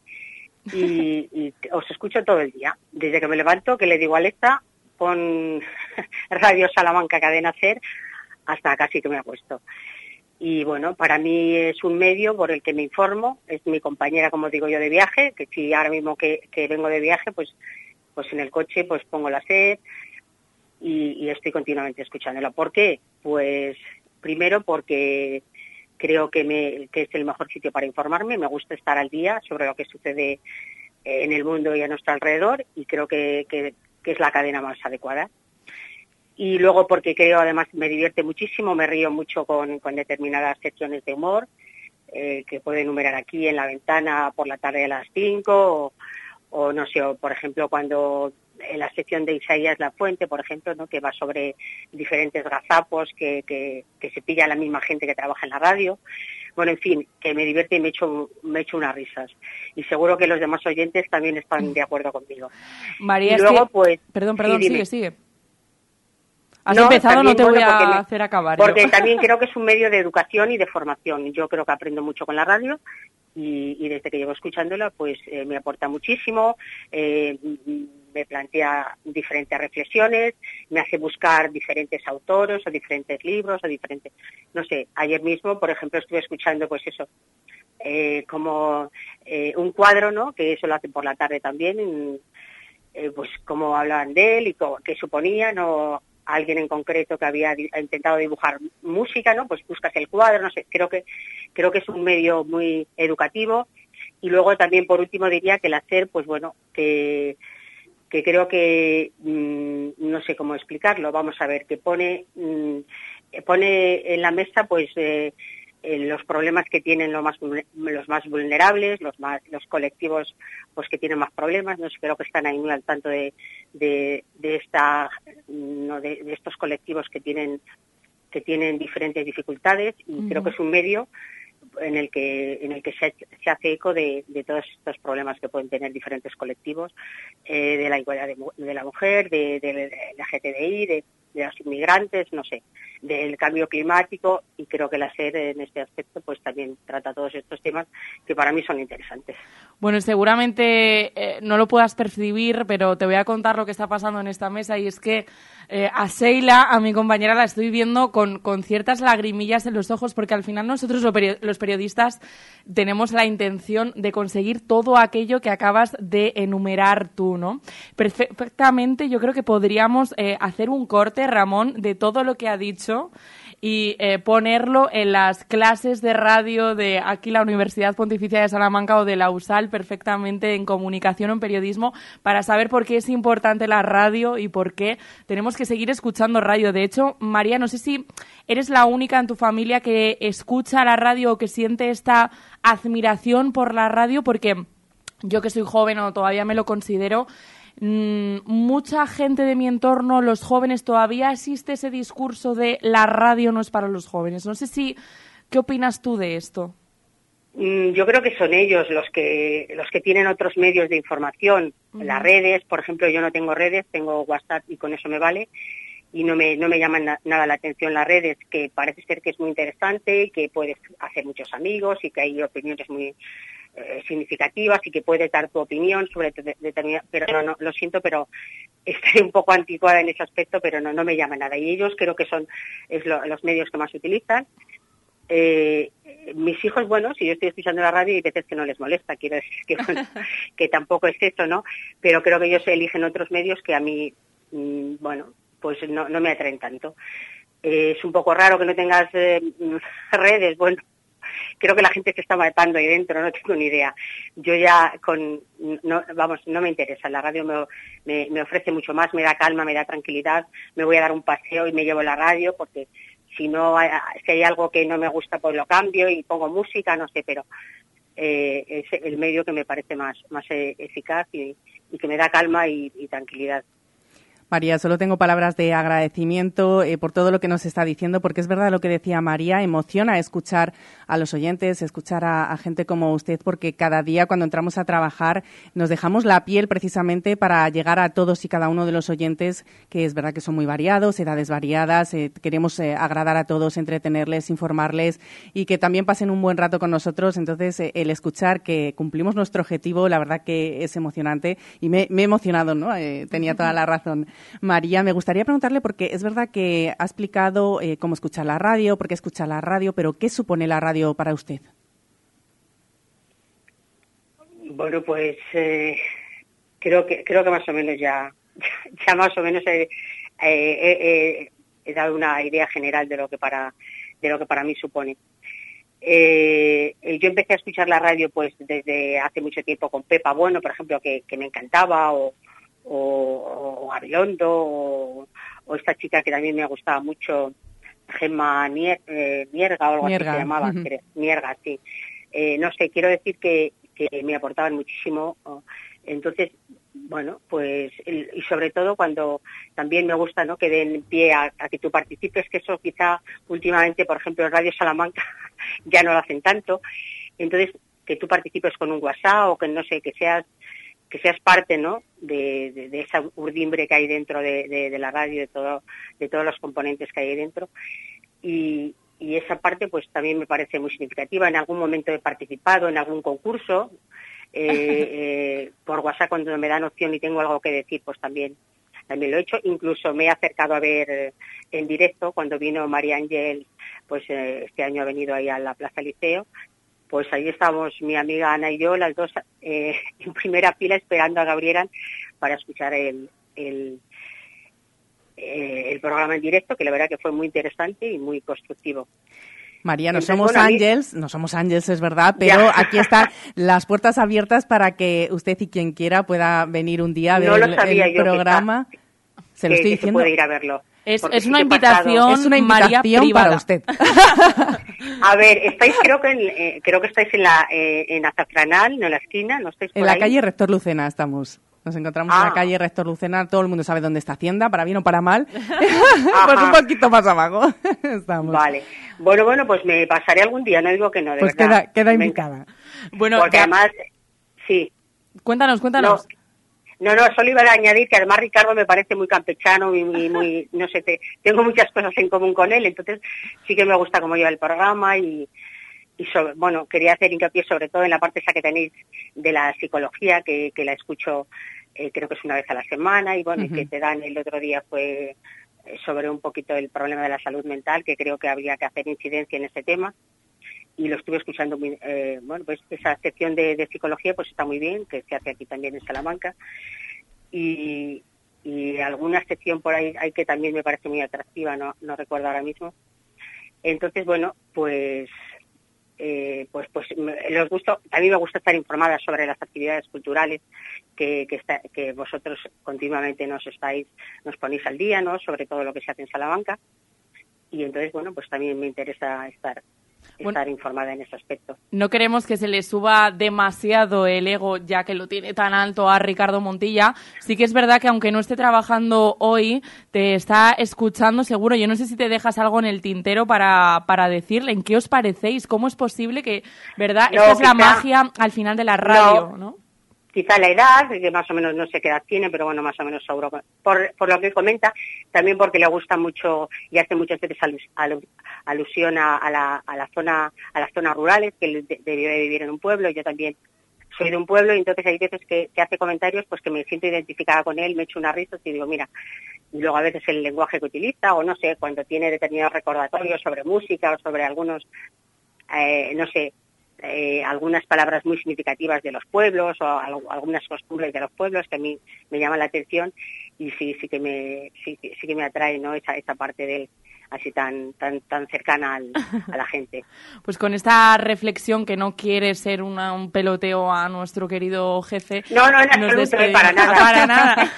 Y, y os escucho todo el día, desde que me levanto, que le digo a Alexa, pon Radio Salamanca Cadena Ser, hasta casi que me acuesto. Y bueno, para mí es un medio por el que me informo, es mi compañera, como digo yo, de viaje, que si ahora mismo que, que vengo de viaje, pues, pues en el coche pues pongo la sed y, estoy continuamente escuchándola. ¿Por qué? Pues primero porque creo que, me, que es el mejor sitio para informarme, me gusta estar al día sobre lo que sucede en el mundo y a nuestro alrededor y creo que, que- que es la cadena más adecuada y luego porque creo además me divierte muchísimo, me río mucho con, con determinadas secciones de humor eh, que puedo enumerar aquí en la ventana por la tarde a las 5 o, o no sé, o, por ejemplo cuando en la sección de Isaías La Fuente, por ejemplo, ¿no? que va sobre diferentes gazapos que, que, que se pilla la misma gente que trabaja en la radio. Bueno, en fin, que me divierte y me echo, me echo unas risas. Y seguro que los demás oyentes también están de acuerdo conmigo. María, y es luego, que- pues... Perdón, perdón, sigue, sigue. Has No, empezado, no te voy bueno, a porque me- hacer acabar. Porque también creo que es un medio de educación y de formación. Yo creo que aprendo mucho con la radio y, desde que llevo escuchándola, pues eh, me aporta muchísimo, eh, me plantea diferentes reflexiones, me hace buscar diferentes autores o diferentes libros o diferentes, no sé, ayer mismo, por ejemplo, estuve escuchando pues eso, eh, como un cuadro, ¿no? Que eso lo hacen por la tarde también, pues cómo hablaban de él y qué suponía, ¿no? Alguien en concreto que había intentado dibujar música, ¿no? Pues buscas el cuadro, no sé, creo que, creo que es un medio muy educativo. Y luego también, por último, diría que el hacer, pues bueno, que, que creo que, mm, no sé cómo explicarlo, vamos a ver, que pone, mm, pone en la mesa, pues, eh, eh, los problemas que tienen los más, los más vulnerables, los más, los colectivos pues que tienen más problemas, no creo que están ahí muy al tanto de, de, de esta no, de, de estos colectivos que tienen que tienen diferentes dificultades y creo que es un medio en el que en el que se, se hace eco de, de todos estos problemas que pueden tener diferentes colectivos eh, de la igualdad de, de la mujer, de, de la GTDI, de, de los inmigrantes, no sé, del cambio climático y creo que la SER en este aspecto pues también trata todos estos temas que para mí son interesantes. Bueno, seguramente eh, no lo puedas percibir, pero te voy a contar lo que está pasando en esta mesa y es que eh, a Seila, a mi compañera, la estoy viendo con, con ciertas lagrimillas en los ojos porque al final nosotros los periodistas tenemos la intención de conseguir todo aquello que acabas de enumerar tú, ¿no? Perfectamente yo creo que podríamos eh, hacer un corte, Ramón, de todo lo que ha dicho y eh, ponerlo en las clases de radio de aquí la Universidad Pontificia de Salamanca o de la USAL perfectamente en comunicación o en periodismo para saber por qué es importante la radio y por qué tenemos que seguir escuchando radio. De hecho, María, no sé si eres la única en tu familia que escucha la radio o que siente esta admiración por la radio porque yo que soy joven o todavía me lo considero, mucha gente de mi entorno, los jóvenes, todavía existe ese discurso de la radio no es para los jóvenes. No sé si, ¿qué opinas tú de esto? Mm, Yo creo que son ellos los que los que tienen otros medios de información, las redes, por ejemplo, yo no tengo redes, tengo WhatsApp y con eso me vale y no me no me llaman na- nada la atención las redes, que parece ser que es muy interesante, que puedes hacer muchos amigos y que hay opiniones muy eh, significativas y que puedes dar tu opinión sobre te- determinada, pero no, no, lo siento, pero estoy un poco anticuada en ese aspecto, pero no, no me llama nada. Y ellos creo que son es lo- los medios que más utilizan. Eh, mis hijos, bueno, si yo estoy escuchando la radio y veces que no les molesta, quiero decir que, bueno, que tampoco es eso, ¿no? Pero creo que ellos eligen otros medios que a mí, mm, bueno, pues no, no me atraen tanto. Eh, es un poco raro que no tengas eh, redes, bueno, creo que la gente se está matando ahí dentro, no tengo ni idea. Yo ya con, no, vamos, no me interesa, la radio me, me, ofrece mucho más, me da calma, me da tranquilidad, me voy a dar un paseo y me llevo la radio porque si no, si hay algo que no me gusta pues lo cambio y pongo música, no sé, pero eh, es el medio que me parece más, más eh, eficaz y, que me da calma y tranquilidad. María, solo tengo palabras de agradecimiento eh, por todo lo que nos está diciendo, porque es verdad lo que decía María, emociona escuchar a los oyentes, escuchar a, gente como usted, porque cada día cuando entramos a trabajar nos dejamos la piel precisamente para llegar a todos y cada uno de los oyentes, que es verdad que son muy variados, edades variadas, eh, queremos eh, agradar a todos, entretenerles, informarles y que también pasen un buen rato con nosotros. Entonces, eh, el escuchar que cumplimos nuestro objetivo, la verdad que es emocionante y me, me he emocionado, ¿no? Tenía toda la razón. María, me gustaría preguntarle, porque es verdad que ha explicado eh, cómo escuchar la radio, por qué escuchar la radio, pero ¿qué supone la radio para usted? Bueno, pues eh, creo que creo que más o menos ya ya más o menos he, dado una idea general de lo que para de lo que para mí supone. Eh, yo empecé a escuchar la radio pues desde hace mucho tiempo con Pepa Bueno, por ejemplo, que, que me encantaba, o, o, o Gabilondo, o, o esta chica que también me gustaba mucho, Gemma Nier- eh, Nierga o algo Nierga, así se llamaba, ujú. creo. Nierga, sí. Eh, no sé, quiero decir que, que me aportaban muchísimo. entonces, bueno, pues, y sobre todo cuando también me gusta ¿no? que den pie a, a que tú participes, que eso quizá últimamente, por ejemplo, Radio Salamanca ya no lo hacen tanto. Entonces, que tú participes con un WhatsApp o que no sé, que seas que seas parte ¿no? de, de- de esa urdimbre que hay dentro de, de- la radio, de, todo, de todos los componentes que hay dentro. Y, y esa parte pues también me parece muy significativa. En algún momento he participado en algún concurso, eh, eh, por WhatsApp cuando me dan opción y tengo algo que decir, pues también también lo he hecho. Incluso me he acercado a ver eh, en directo cuando vino María Ángel, pues este año ha venido ahí a la Plaza Liceo. Pues ahí estábamos mi amiga Ana y yo, las dos eh, en primera fila esperando a Gabriela para escuchar el, el, eh, el programa en directo, que la verdad que fue muy interesante y muy constructivo. María, no somos ángels, no somos ángels, es verdad, pero Ya. aquí están las puertas abiertas para que usted y quien quiera pueda venir un día a ver No lo el- el yo que programa. Se lo que- estoy que se diciendo. puede ir a verlo. Es, es una invitación, Es una María, invitación privada. para usted. A ver, estáis creo que en, eh, creo que estáis en la eh, en Azafranal, no en la esquina, no estáis por En la ahí? calle Rector Lucena estamos. Nos encontramos en Ah. la calle Rector Lucena. Todo el mundo sabe dónde está Hacienda, para bien o para mal. pues un poquito más abajo estamos. Vale. Bueno, bueno, pues me pasaré algún día, no digo que no, de Pues verdad. queda, queda indicada. Bueno, Porque ya- además, sí. cuéntanos, cuéntanos. No, no, solo iba a añadir que además Ricardo me parece muy campechano y muy, muy no sé, te- tengo muchas cosas en común con él, entonces sí que me gusta cómo lleva el programa y, y sobre- bueno, quería hacer hincapié sobre todo en la parte esa que tenéis de la psicología, que, que la escucho eh, creo que es una vez a la semana y bueno, y que te dan el otro día fue eh, sobre un poquito el problema de la salud mental, que creo que habría que hacer incidencia en ese tema y lo estuve escuchando muy, eh, bueno pues esa sección de, psicología pues está muy bien que se hace aquí también en Salamanca y, y alguna sección por ahí hay que también me parece muy atractiva no no recuerdo ahora mismo Entonces, bueno, pues eh, pues pues los gusto, a mí me gusta estar informada sobre las actividades culturales que, que, que vosotros continuamente nos estáis, nos ponéis al día, ¿no? Sobre todo lo que se hace en Salamanca. Y entonces, bueno, pues también me interesa estar, estar informada en ese aspecto. No queremos que se le suba demasiado el ego, ya que lo tiene tan alto a Ricardo Montilla. Sí que es verdad que aunque no esté trabajando hoy, te está escuchando seguro. Yo no sé si te dejas algo en el tintero para, para decirle en qué os parecéis, cómo es posible que, ¿verdad? No, Esta es la magia al final de la radio, ¿no? Quizá la edad, que más o menos no sé qué edad tiene, pero bueno, más o menos seguro. Por, por lo que comenta, también porque le gusta mucho y hace muchas veces alus- alu- alusión a, la, a la zona, a las zonas rurales, que debió de vivir en un pueblo, yo también soy de un pueblo y entonces hay veces que, que hace comentarios pues que me siento identificada con él, me echo una risa y digo, mira, y luego a veces el lenguaje que utiliza o no sé, cuando tiene determinados recordatorios sobre música o sobre algunos, eh, no sé, eh, algunas palabras muy significativas de los pueblos o al- algunas costumbres de los pueblos que a mí me llaman la atención y sí sí que me sí, sí que me atrae no esa esa parte de él así tan tan tan cercana al- a la gente Pues con esta reflexión que no quiere ser una- un peloteo a nuestro querido jefe. no no en absoluto eh, para nada Para nada.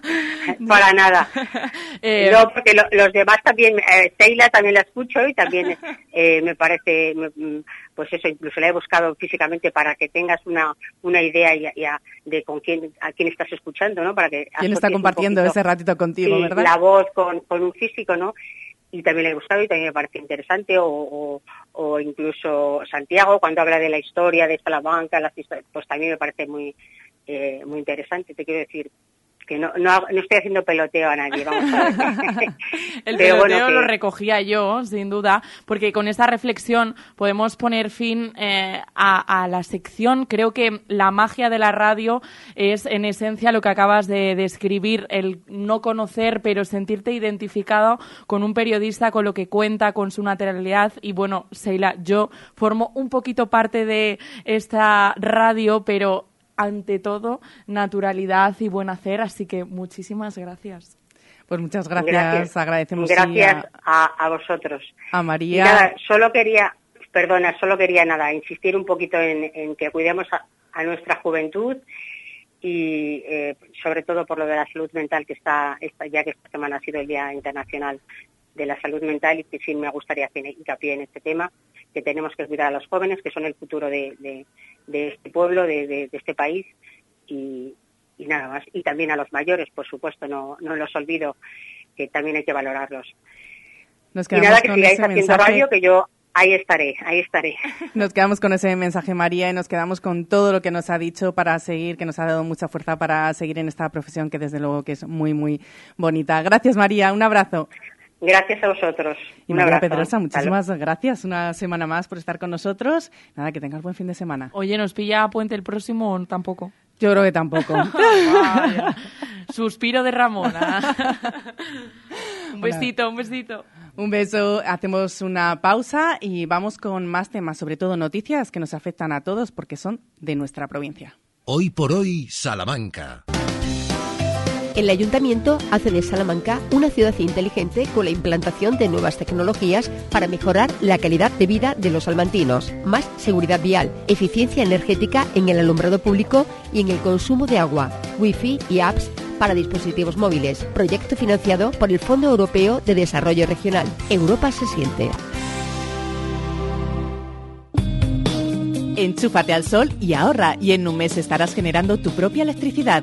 para nada Eh, no porque lo- los demás también eh, Sheila también la escucho y también eh, me parece me- mm, pues eso incluso la he buscado físicamente para que tengas una una idea y, y a- de con quién a quién estás escuchando no para que ¿Quién está compartiendo poquito- ese ratito contigo, verdad? la voz con, con un físico, ¿no? Y también le he gustado y también me parece interesante, o, o, incluso Santiago, cuando habla de la historia de Salamanca, las pues también me parece muy eh, muy interesante. Te quiero decir que no, no, no estoy haciendo peloteo a nadie, vamos a ver. El Pero peloteo bueno, que- lo recogía yo, sin duda, porque con esta reflexión podemos poner fin eh, a, a la sección. Creo que la magia de la radio es, en esencia, lo que acabas de describir, el no conocer, pero sentirte identificado con un periodista, con lo que cuenta, con su naturalidad. Y bueno, Seila, yo formo un poquito parte de esta radio, pero ante todo, naturalidad y buen hacer. Así que muchísimas gracias. Pues muchas gracias, agradecemos sí, Gracias a, a, vosotros. a María. nada, solo quería, perdona, solo quería nada, insistir un poquito en, en que cuidemos a, a nuestra juventud y eh, sobre todo por lo de la salud mental que está, está, ya que esta semana ha sido el Día Internacional de la Salud Mental y que sí me gustaría hacer hincapié en este tema, que tenemos que cuidar a los jóvenes, que son el futuro de, de- de este pueblo, de, de- de este país y, y nada más. Y también a los mayores, por supuesto, no, no los olvido, que también hay que valorarlos. Nos Y nada, que sigáis haciendo mensaje. radio, que yo ahí estaré, ahí estaré. Nos quedamos con ese mensaje, María, y nos quedamos con todo lo que nos ha dicho para seguir, que nos ha dado mucha fuerza para seguir en esta profesión que desde luego que es muy, muy bonita. Gracias, María. Un abrazo. Gracias a vosotros. Y María. Pedrosa, muchísimas gracias una semana más por estar con nosotros. Nada, que tengas buen fin de semana. Oye, ¿nos pilla Puente el próximo o tampoco? Yo creo que tampoco. Suspiro de Ramona. un besito, un besito. Un beso, hacemos una pausa y vamos con más temas, sobre todo noticias que nos afectan a todos porque son de nuestra provincia. Hoy por hoy, Salamanca. El ayuntamiento hace de Salamanca una ciudad inteligente con la implantación de nuevas tecnologías para mejorar la calidad de vida de los salmantinos, más seguridad vial, eficiencia energética en el alumbrado público y en el consumo de agua, wifi y apps para dispositivos móviles, proyecto financiado por el Fondo Europeo de Desarrollo Regional. Europa se siente. Enchúfate al sol y ahorra y en un mes estarás generando tu propia electricidad.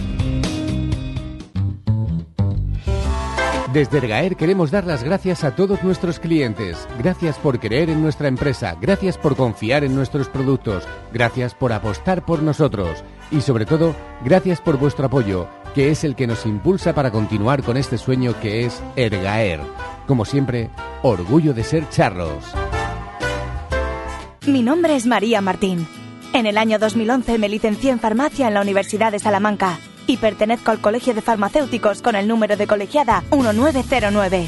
Desde Ergaer queremos dar las gracias a todos nuestros clientes. Gracias por creer en nuestra empresa, gracias por confiar en nuestros productos, gracias por apostar por nosotros y sobre todo, gracias por vuestro apoyo, que es el que nos impulsa para continuar con este sueño que es Ergaer. Como siempre, orgullo de ser charros. Mi nombre es María Martín. En el año 2011 me licencié en farmacia en la Universidad de Salamanca y pertenezco al Colegio de Farmacéuticos con el número de colegiada 1909.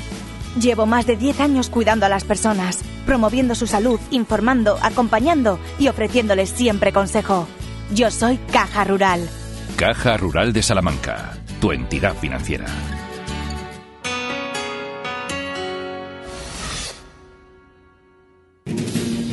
Llevo más de 10 años cuidando a las personas, promoviendo su salud, informando, acompañando y ofreciéndoles siempre consejo. Yo soy Caja Rural. Caja Rural de Salamanca, tu entidad financiera.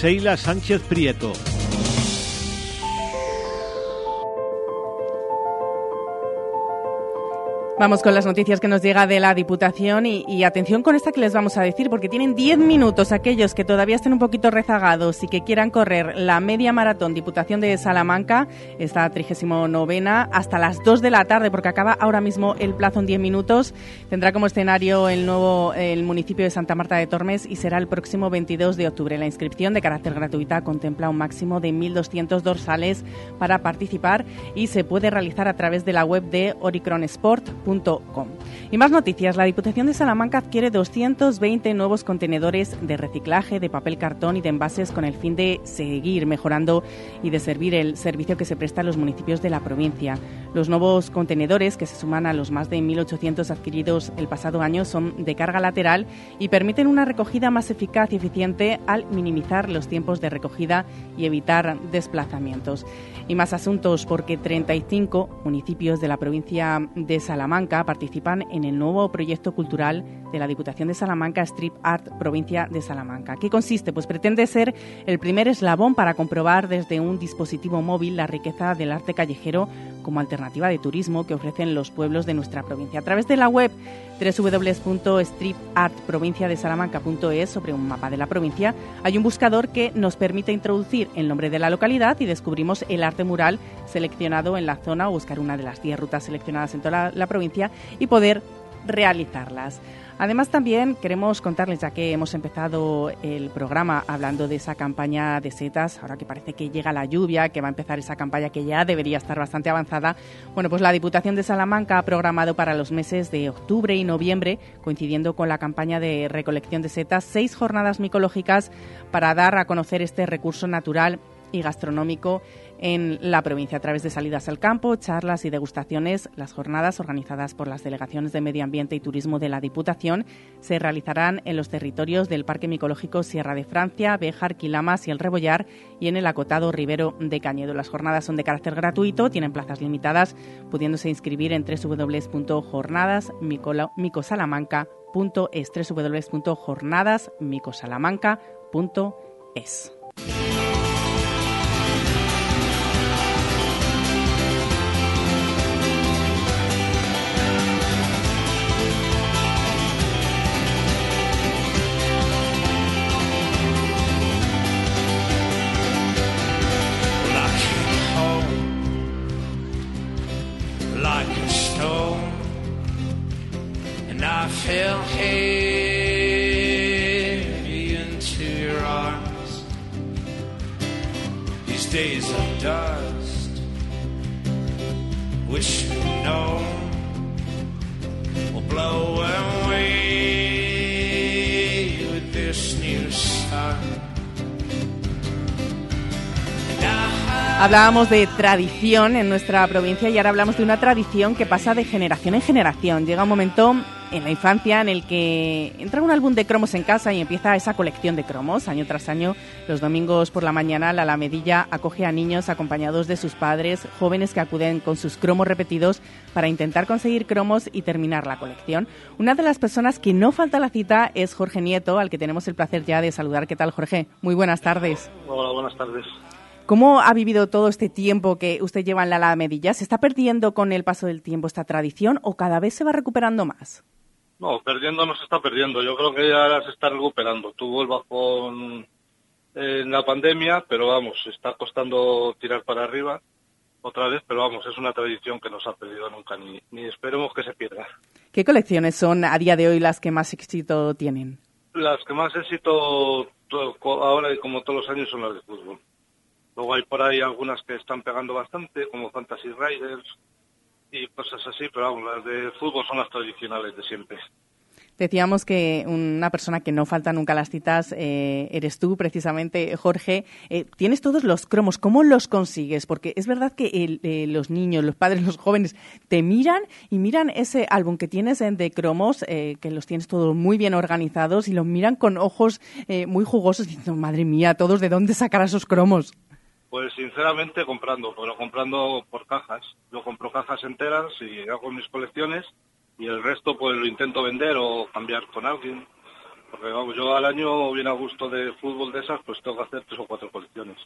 Seila Sánchez Prieto. Vamos con las noticias que nos llega de la Diputación y, y atención con esta que les vamos a decir, porque tienen 10 minutos aquellos que todavía estén un poquito rezagados y que quieran correr la media maratón Diputación de Salamanca, esta 39 hasta las 2 de la tarde, porque acaba ahora mismo el plazo en 10 minutos. Tendrá como escenario el nuevo el municipio de Santa Marta de Tormes y será el próximo 22 de octubre. La inscripción de carácter gratuita contempla un máximo de 1.200 dorsales para participar y se puede realizar a través de la web de oricronsport.com. Y más noticias. La Diputación de Salamanca adquiere 220 nuevos contenedores de reciclaje de papel cartón y de envases con el fin de seguir mejorando y de servir el servicio que se presta a los municipios de la provincia. Los nuevos contenedores, que se suman a los más de 1.800 adquiridos el pasado año, son de carga lateral y permiten una recogida más eficaz y eficiente al minimizar los tiempos de recogida y evitar desplazamientos. Y más asuntos porque 35 municipios de la provincia de Salamanca participan en el nuevo proyecto cultural de la Diputación de Salamanca Strip Art Provincia de Salamanca. ¿Qué consiste? Pues pretende ser el primer eslabón para comprobar desde un dispositivo móvil la riqueza del arte callejero como alternativa de turismo que ofrecen los pueblos de nuestra provincia. A través de la web www.stripartprovinciadesalamanca.es sobre un mapa de la provincia hay un buscador que nos permite introducir el nombre de la localidad y descubrimos el arte mural seleccionado en la zona o buscar una de las 10 rutas seleccionadas en toda la provincia y poder realizarlas. Además, también queremos contarles, ya que hemos empezado el programa hablando de esa campaña de setas, ahora que parece que llega la lluvia, que va a empezar esa campaña que ya debería estar bastante avanzada. Bueno, pues la Diputación de Salamanca ha programado para los meses de octubre y noviembre, coincidiendo con la campaña de recolección de setas, seis jornadas micológicas para dar a conocer este recurso natural y gastronómico en la provincia a través de salidas al campo, charlas y degustaciones. Las jornadas organizadas por las delegaciones de Medio Ambiente y Turismo de la Diputación se realizarán en los territorios del Parque Micológico Sierra de Francia, Béjar, Quilamas y el Rebollar y en el acotado Ribero de Cañedo. Las jornadas son de carácter gratuito, tienen plazas limitadas, pudiéndose inscribir en www.jornadasmicosalamanca.es www.jornadasmicosalamanca.es. days of dust, which we know will blow away Hablábamos de tradición en nuestra provincia y ahora hablamos de una tradición que pasa de generación en generación. Llega un momento en la infancia en el que entra un álbum de cromos en casa y empieza esa colección de cromos. Año tras año, los domingos por la mañana, la Alamedilla acoge a niños acompañados de sus padres, jóvenes que acuden con sus cromos repetidos para intentar conseguir cromos y terminar la colección. Una de las personas que no falta la cita es Jorge Nieto, al que tenemos el placer ya de saludar. ¿Qué tal, Jorge? Muy buenas tardes. Hola, buenas tardes. ¿Cómo ha vivido todo este tiempo que usted lleva en la Alamedilla? ¿Se está perdiendo con el paso del tiempo esta tradición o cada vez se va recuperando más? No, perdiendo no se está perdiendo. Yo creo que ya se está recuperando. Tuvo el bajón en la pandemia, pero vamos, está costando tirar para arriba. otra vez, pero vamos, es una tradición que no se ha perdido nunca, ni, ni esperemos que se pierda. ¿Qué colecciones son a día de hoy las que más éxito tienen? Las que más éxito ahora y como todos los años son las de. Luego hay por ahí algunas que están pegando bastante, como Fantasy Riders y cosas así, pero vamos, las de fútbol son las tradicionales de siempre. Decíamos que una persona que no falta nunca las citas eh, eres tú, precisamente, Jorge. Eh, tienes todos los cromos. ¿Cómo los consigues? Porque es verdad que el- eh, los niños, los padres, los jóvenes te miran y miran ese álbum que tienes eh, de cromos, eh, que los tienes todos muy bien organizados y los miran con ojos muy jugosos diciendo, madre mía, todos de dónde sacar esos cromos. Pues sinceramente comprando, pero comprando por cajas. Yo compro cajas enteras y hago mis colecciones y el resto pues lo intento vender o cambiar con alguien. Porque vamos, yo al año bien a gusto de fútbol de esas pues tengo que hacer tres o cuatro colecciones.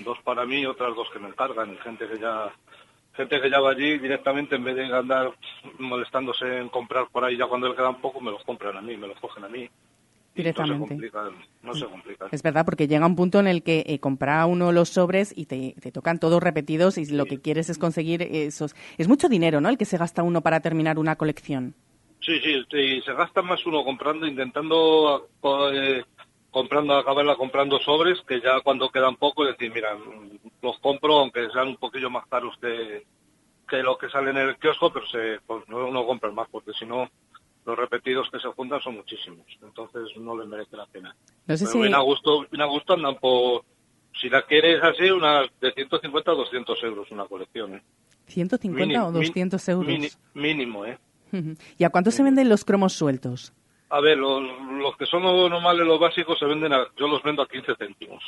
Dos para mí y otras dos que me encargan gente que ya gente que ya va allí directamente en vez de andar molestándose en comprar por ahí ya cuando le quedan poco me los compran a mí, me los cogen a mí. Y No se Directamente. complican, no se complican. Es verdad, porque llega un punto en el que eh, compra uno los sobres y te, te tocan todos repetidos y lo que quieres es conseguir esos... Es mucho dinero, ¿no?, el que se gasta uno para terminar una colección. Sí, sí, sí, se gasta más uno comprando, intentando eh, comprando, acabarla comprando sobres, que ya cuando quedan poco, es decir, mira, los compro aunque sean un poquillo más caros que, que lo que sale en el kiosco, pero se, pues no, no compran más, porque si no, los repetidos que se juntan son muchísimos, entonces no les merece la pena. No sé Pero si... bien a gusto, bien a gusto andan por, si la quieres así, unas de 150 a 200 euros una colección, ¿eh? 150 Mini- o 200 euros. mini- mínimo, ¿eh? ¿Y a cuánto se venden los cromos sueltos? A ver, los, los que son los normales, los básicos, se venden a, yo los vendo a 15 céntimos.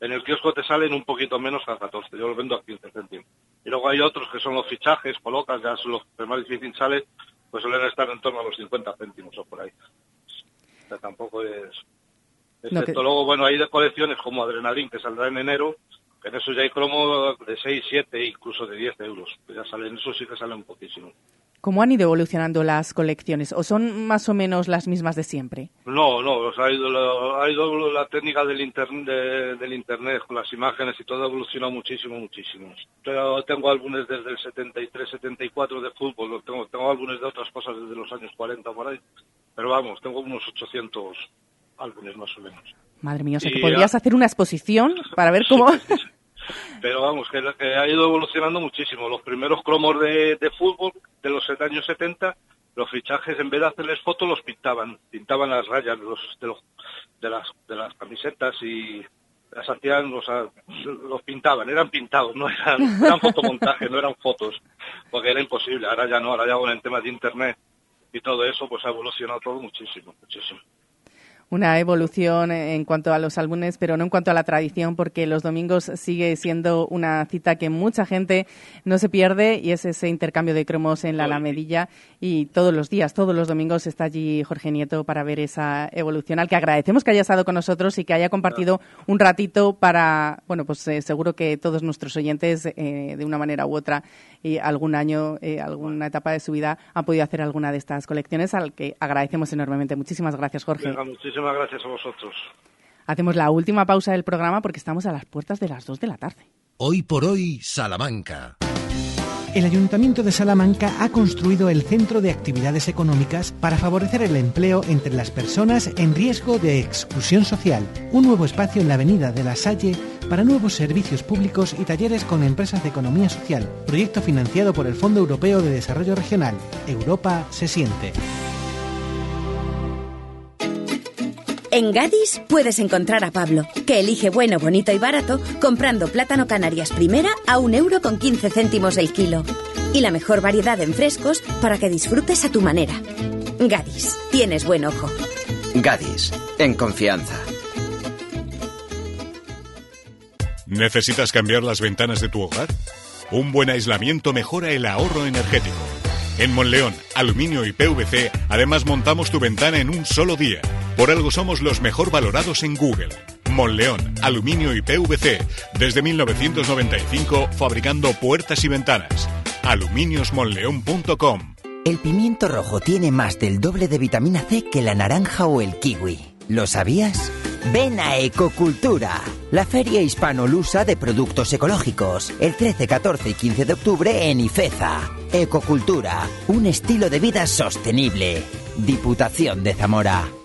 En el kiosco te salen un poquito menos a 14, yo los vendo a 15 céntimos. Y luego hay otros que son los fichajes, colocas, ya son los que más difícil sale, pues suelen estar en torno a los 50 céntimos o por ahí. O sea, tampoco es... No, Excepto que- luego, bueno, hay de colecciones como Adrenalin, que saldrá en enero, en eso ya hay cromo de 6, 7, incluso de 10 euros. Que ya salen, eso sí que salen poquísimo. ¿Cómo han ido evolucionando las colecciones? ¿O son más o menos las mismas de siempre? No, no, o sea, ha ido, la, ha ido la técnica del, internet de- del Internet con las imágenes y todo ha evolucionado muchísimo, muchísimo. Pero tengo álbumes desde el 73, 74 de fútbol, tengo, tengo álbumes de otras cosas desde los años 40 por ahí. Pero vamos, tengo unos 800 álbumes más o menos. Madre mía, o sea que podrías hacer una exposición para ver cómo... Pero vamos, que, que ha ido evolucionando muchísimo. Los primeros cromos de, de fútbol de los años 70, los fichajes en vez de hacerles fotos los pintaban, pintaban las rayas de, los, de, los- de las, de las camisetas y las hacían, o sea, los pintaban, eran pintados, no eran, eran fotomontajes, no eran fotos, porque era imposible. Ahora ya no, ahora ya con el tema de internet y todo eso, pues ha evolucionado todo muchísimo, muchísimo. Una evolución en cuanto a los álbumes, pero no en cuanto a la tradición, porque los domingos sigue siendo una cita que mucha gente no se pierde y es ese intercambio de cromos en la Alamedilla y todos los días, todos los domingos está allí Jorge Nieto para ver esa evolución, al que agradecemos que haya estado con nosotros y que haya compartido un ratito para, bueno, pues eh, seguro que todos nuestros oyentes, eh, de una manera u otra, y algún año, eh, alguna etapa de su vida, han podido hacer alguna de estas colecciones, al que agradecemos enormemente. Muchísimas gracias, Jorge. Venga, muchísimas gracias a vosotros. Hacemos la última pausa del programa porque estamos a las puertas de las 2 de la tarde. Hoy por hoy, Salamanca. El Ayuntamiento de Salamanca ha construido el Centro de Actividades Económicas para favorecer el empleo entre las personas en riesgo de exclusión social. Un nuevo espacio en la Avenida de la Salle para nuevos servicios públicos y talleres con empresas de economía social. Proyecto financiado por el Fondo Europeo de Desarrollo Regional. Europa se siente. En Gadis puedes encontrar a Pablo, que elige bueno, bonito y barato comprando plátano Canarias primera a un euro con 15 céntimos el kilo. Y la mejor variedad en frescos para que disfrutes a tu manera. Gadis, tienes buen ojo. Gadis, en confianza. ¿Necesitas cambiar las ventanas de tu hogar? Un buen aislamiento mejora el ahorro energético. En Monleón, Aluminio y PVC, además montamos tu ventana en un solo día. Por algo somos los mejor valorados en Google. Monleón, Aluminio y PVC, desde 1995 fabricando puertas y ventanas. aluminiosmonleón.com El pimiento rojo tiene más del doble de vitamina C que la naranja o el kiwi. ¿Lo sabías? Ven a Ecocultura, la feria hispano-lusa de productos ecológicos, el 13, 14 y 15 de octubre en Ifeza. Ecocultura, un estilo de vida sostenible. Diputación de Zamora.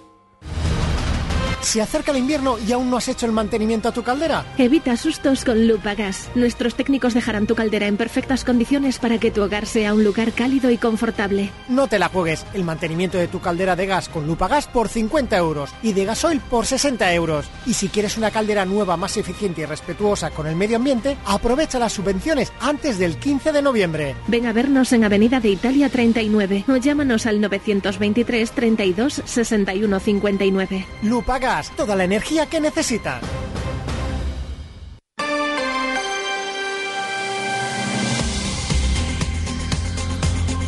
¿Se acerca el invierno y aún no has hecho el mantenimiento a tu caldera? Evita sustos con Lupagas. Nuestros técnicos dejarán tu caldera en perfectas condiciones para que tu hogar sea un lugar cálido y confortable. No te la juegues. El mantenimiento de tu caldera de gas con Lupagas por 50 euros y de gasoil por 60 euros. Y si quieres una caldera nueva más eficiente y respetuosa con el medio ambiente, aprovecha las subvenciones antes del 15 de noviembre. Ven a vernos en Avenida de Italia 39 o llámanos al 923 32 61 59. Lupagas, toda la energía que necesitas.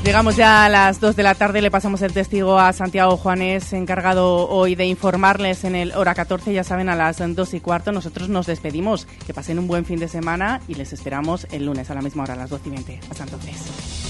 Llegamos ya a las 2 de la tarde, le pasamos el testigo a Santiago Juanes, encargado hoy de informarles en el hora 14, ya saben, a las 2 y cuarto. Nosotros nos despedimos, que pasen un buen fin de semana y les esperamos el lunes a la misma hora, a las 12 y 20. Hasta entonces.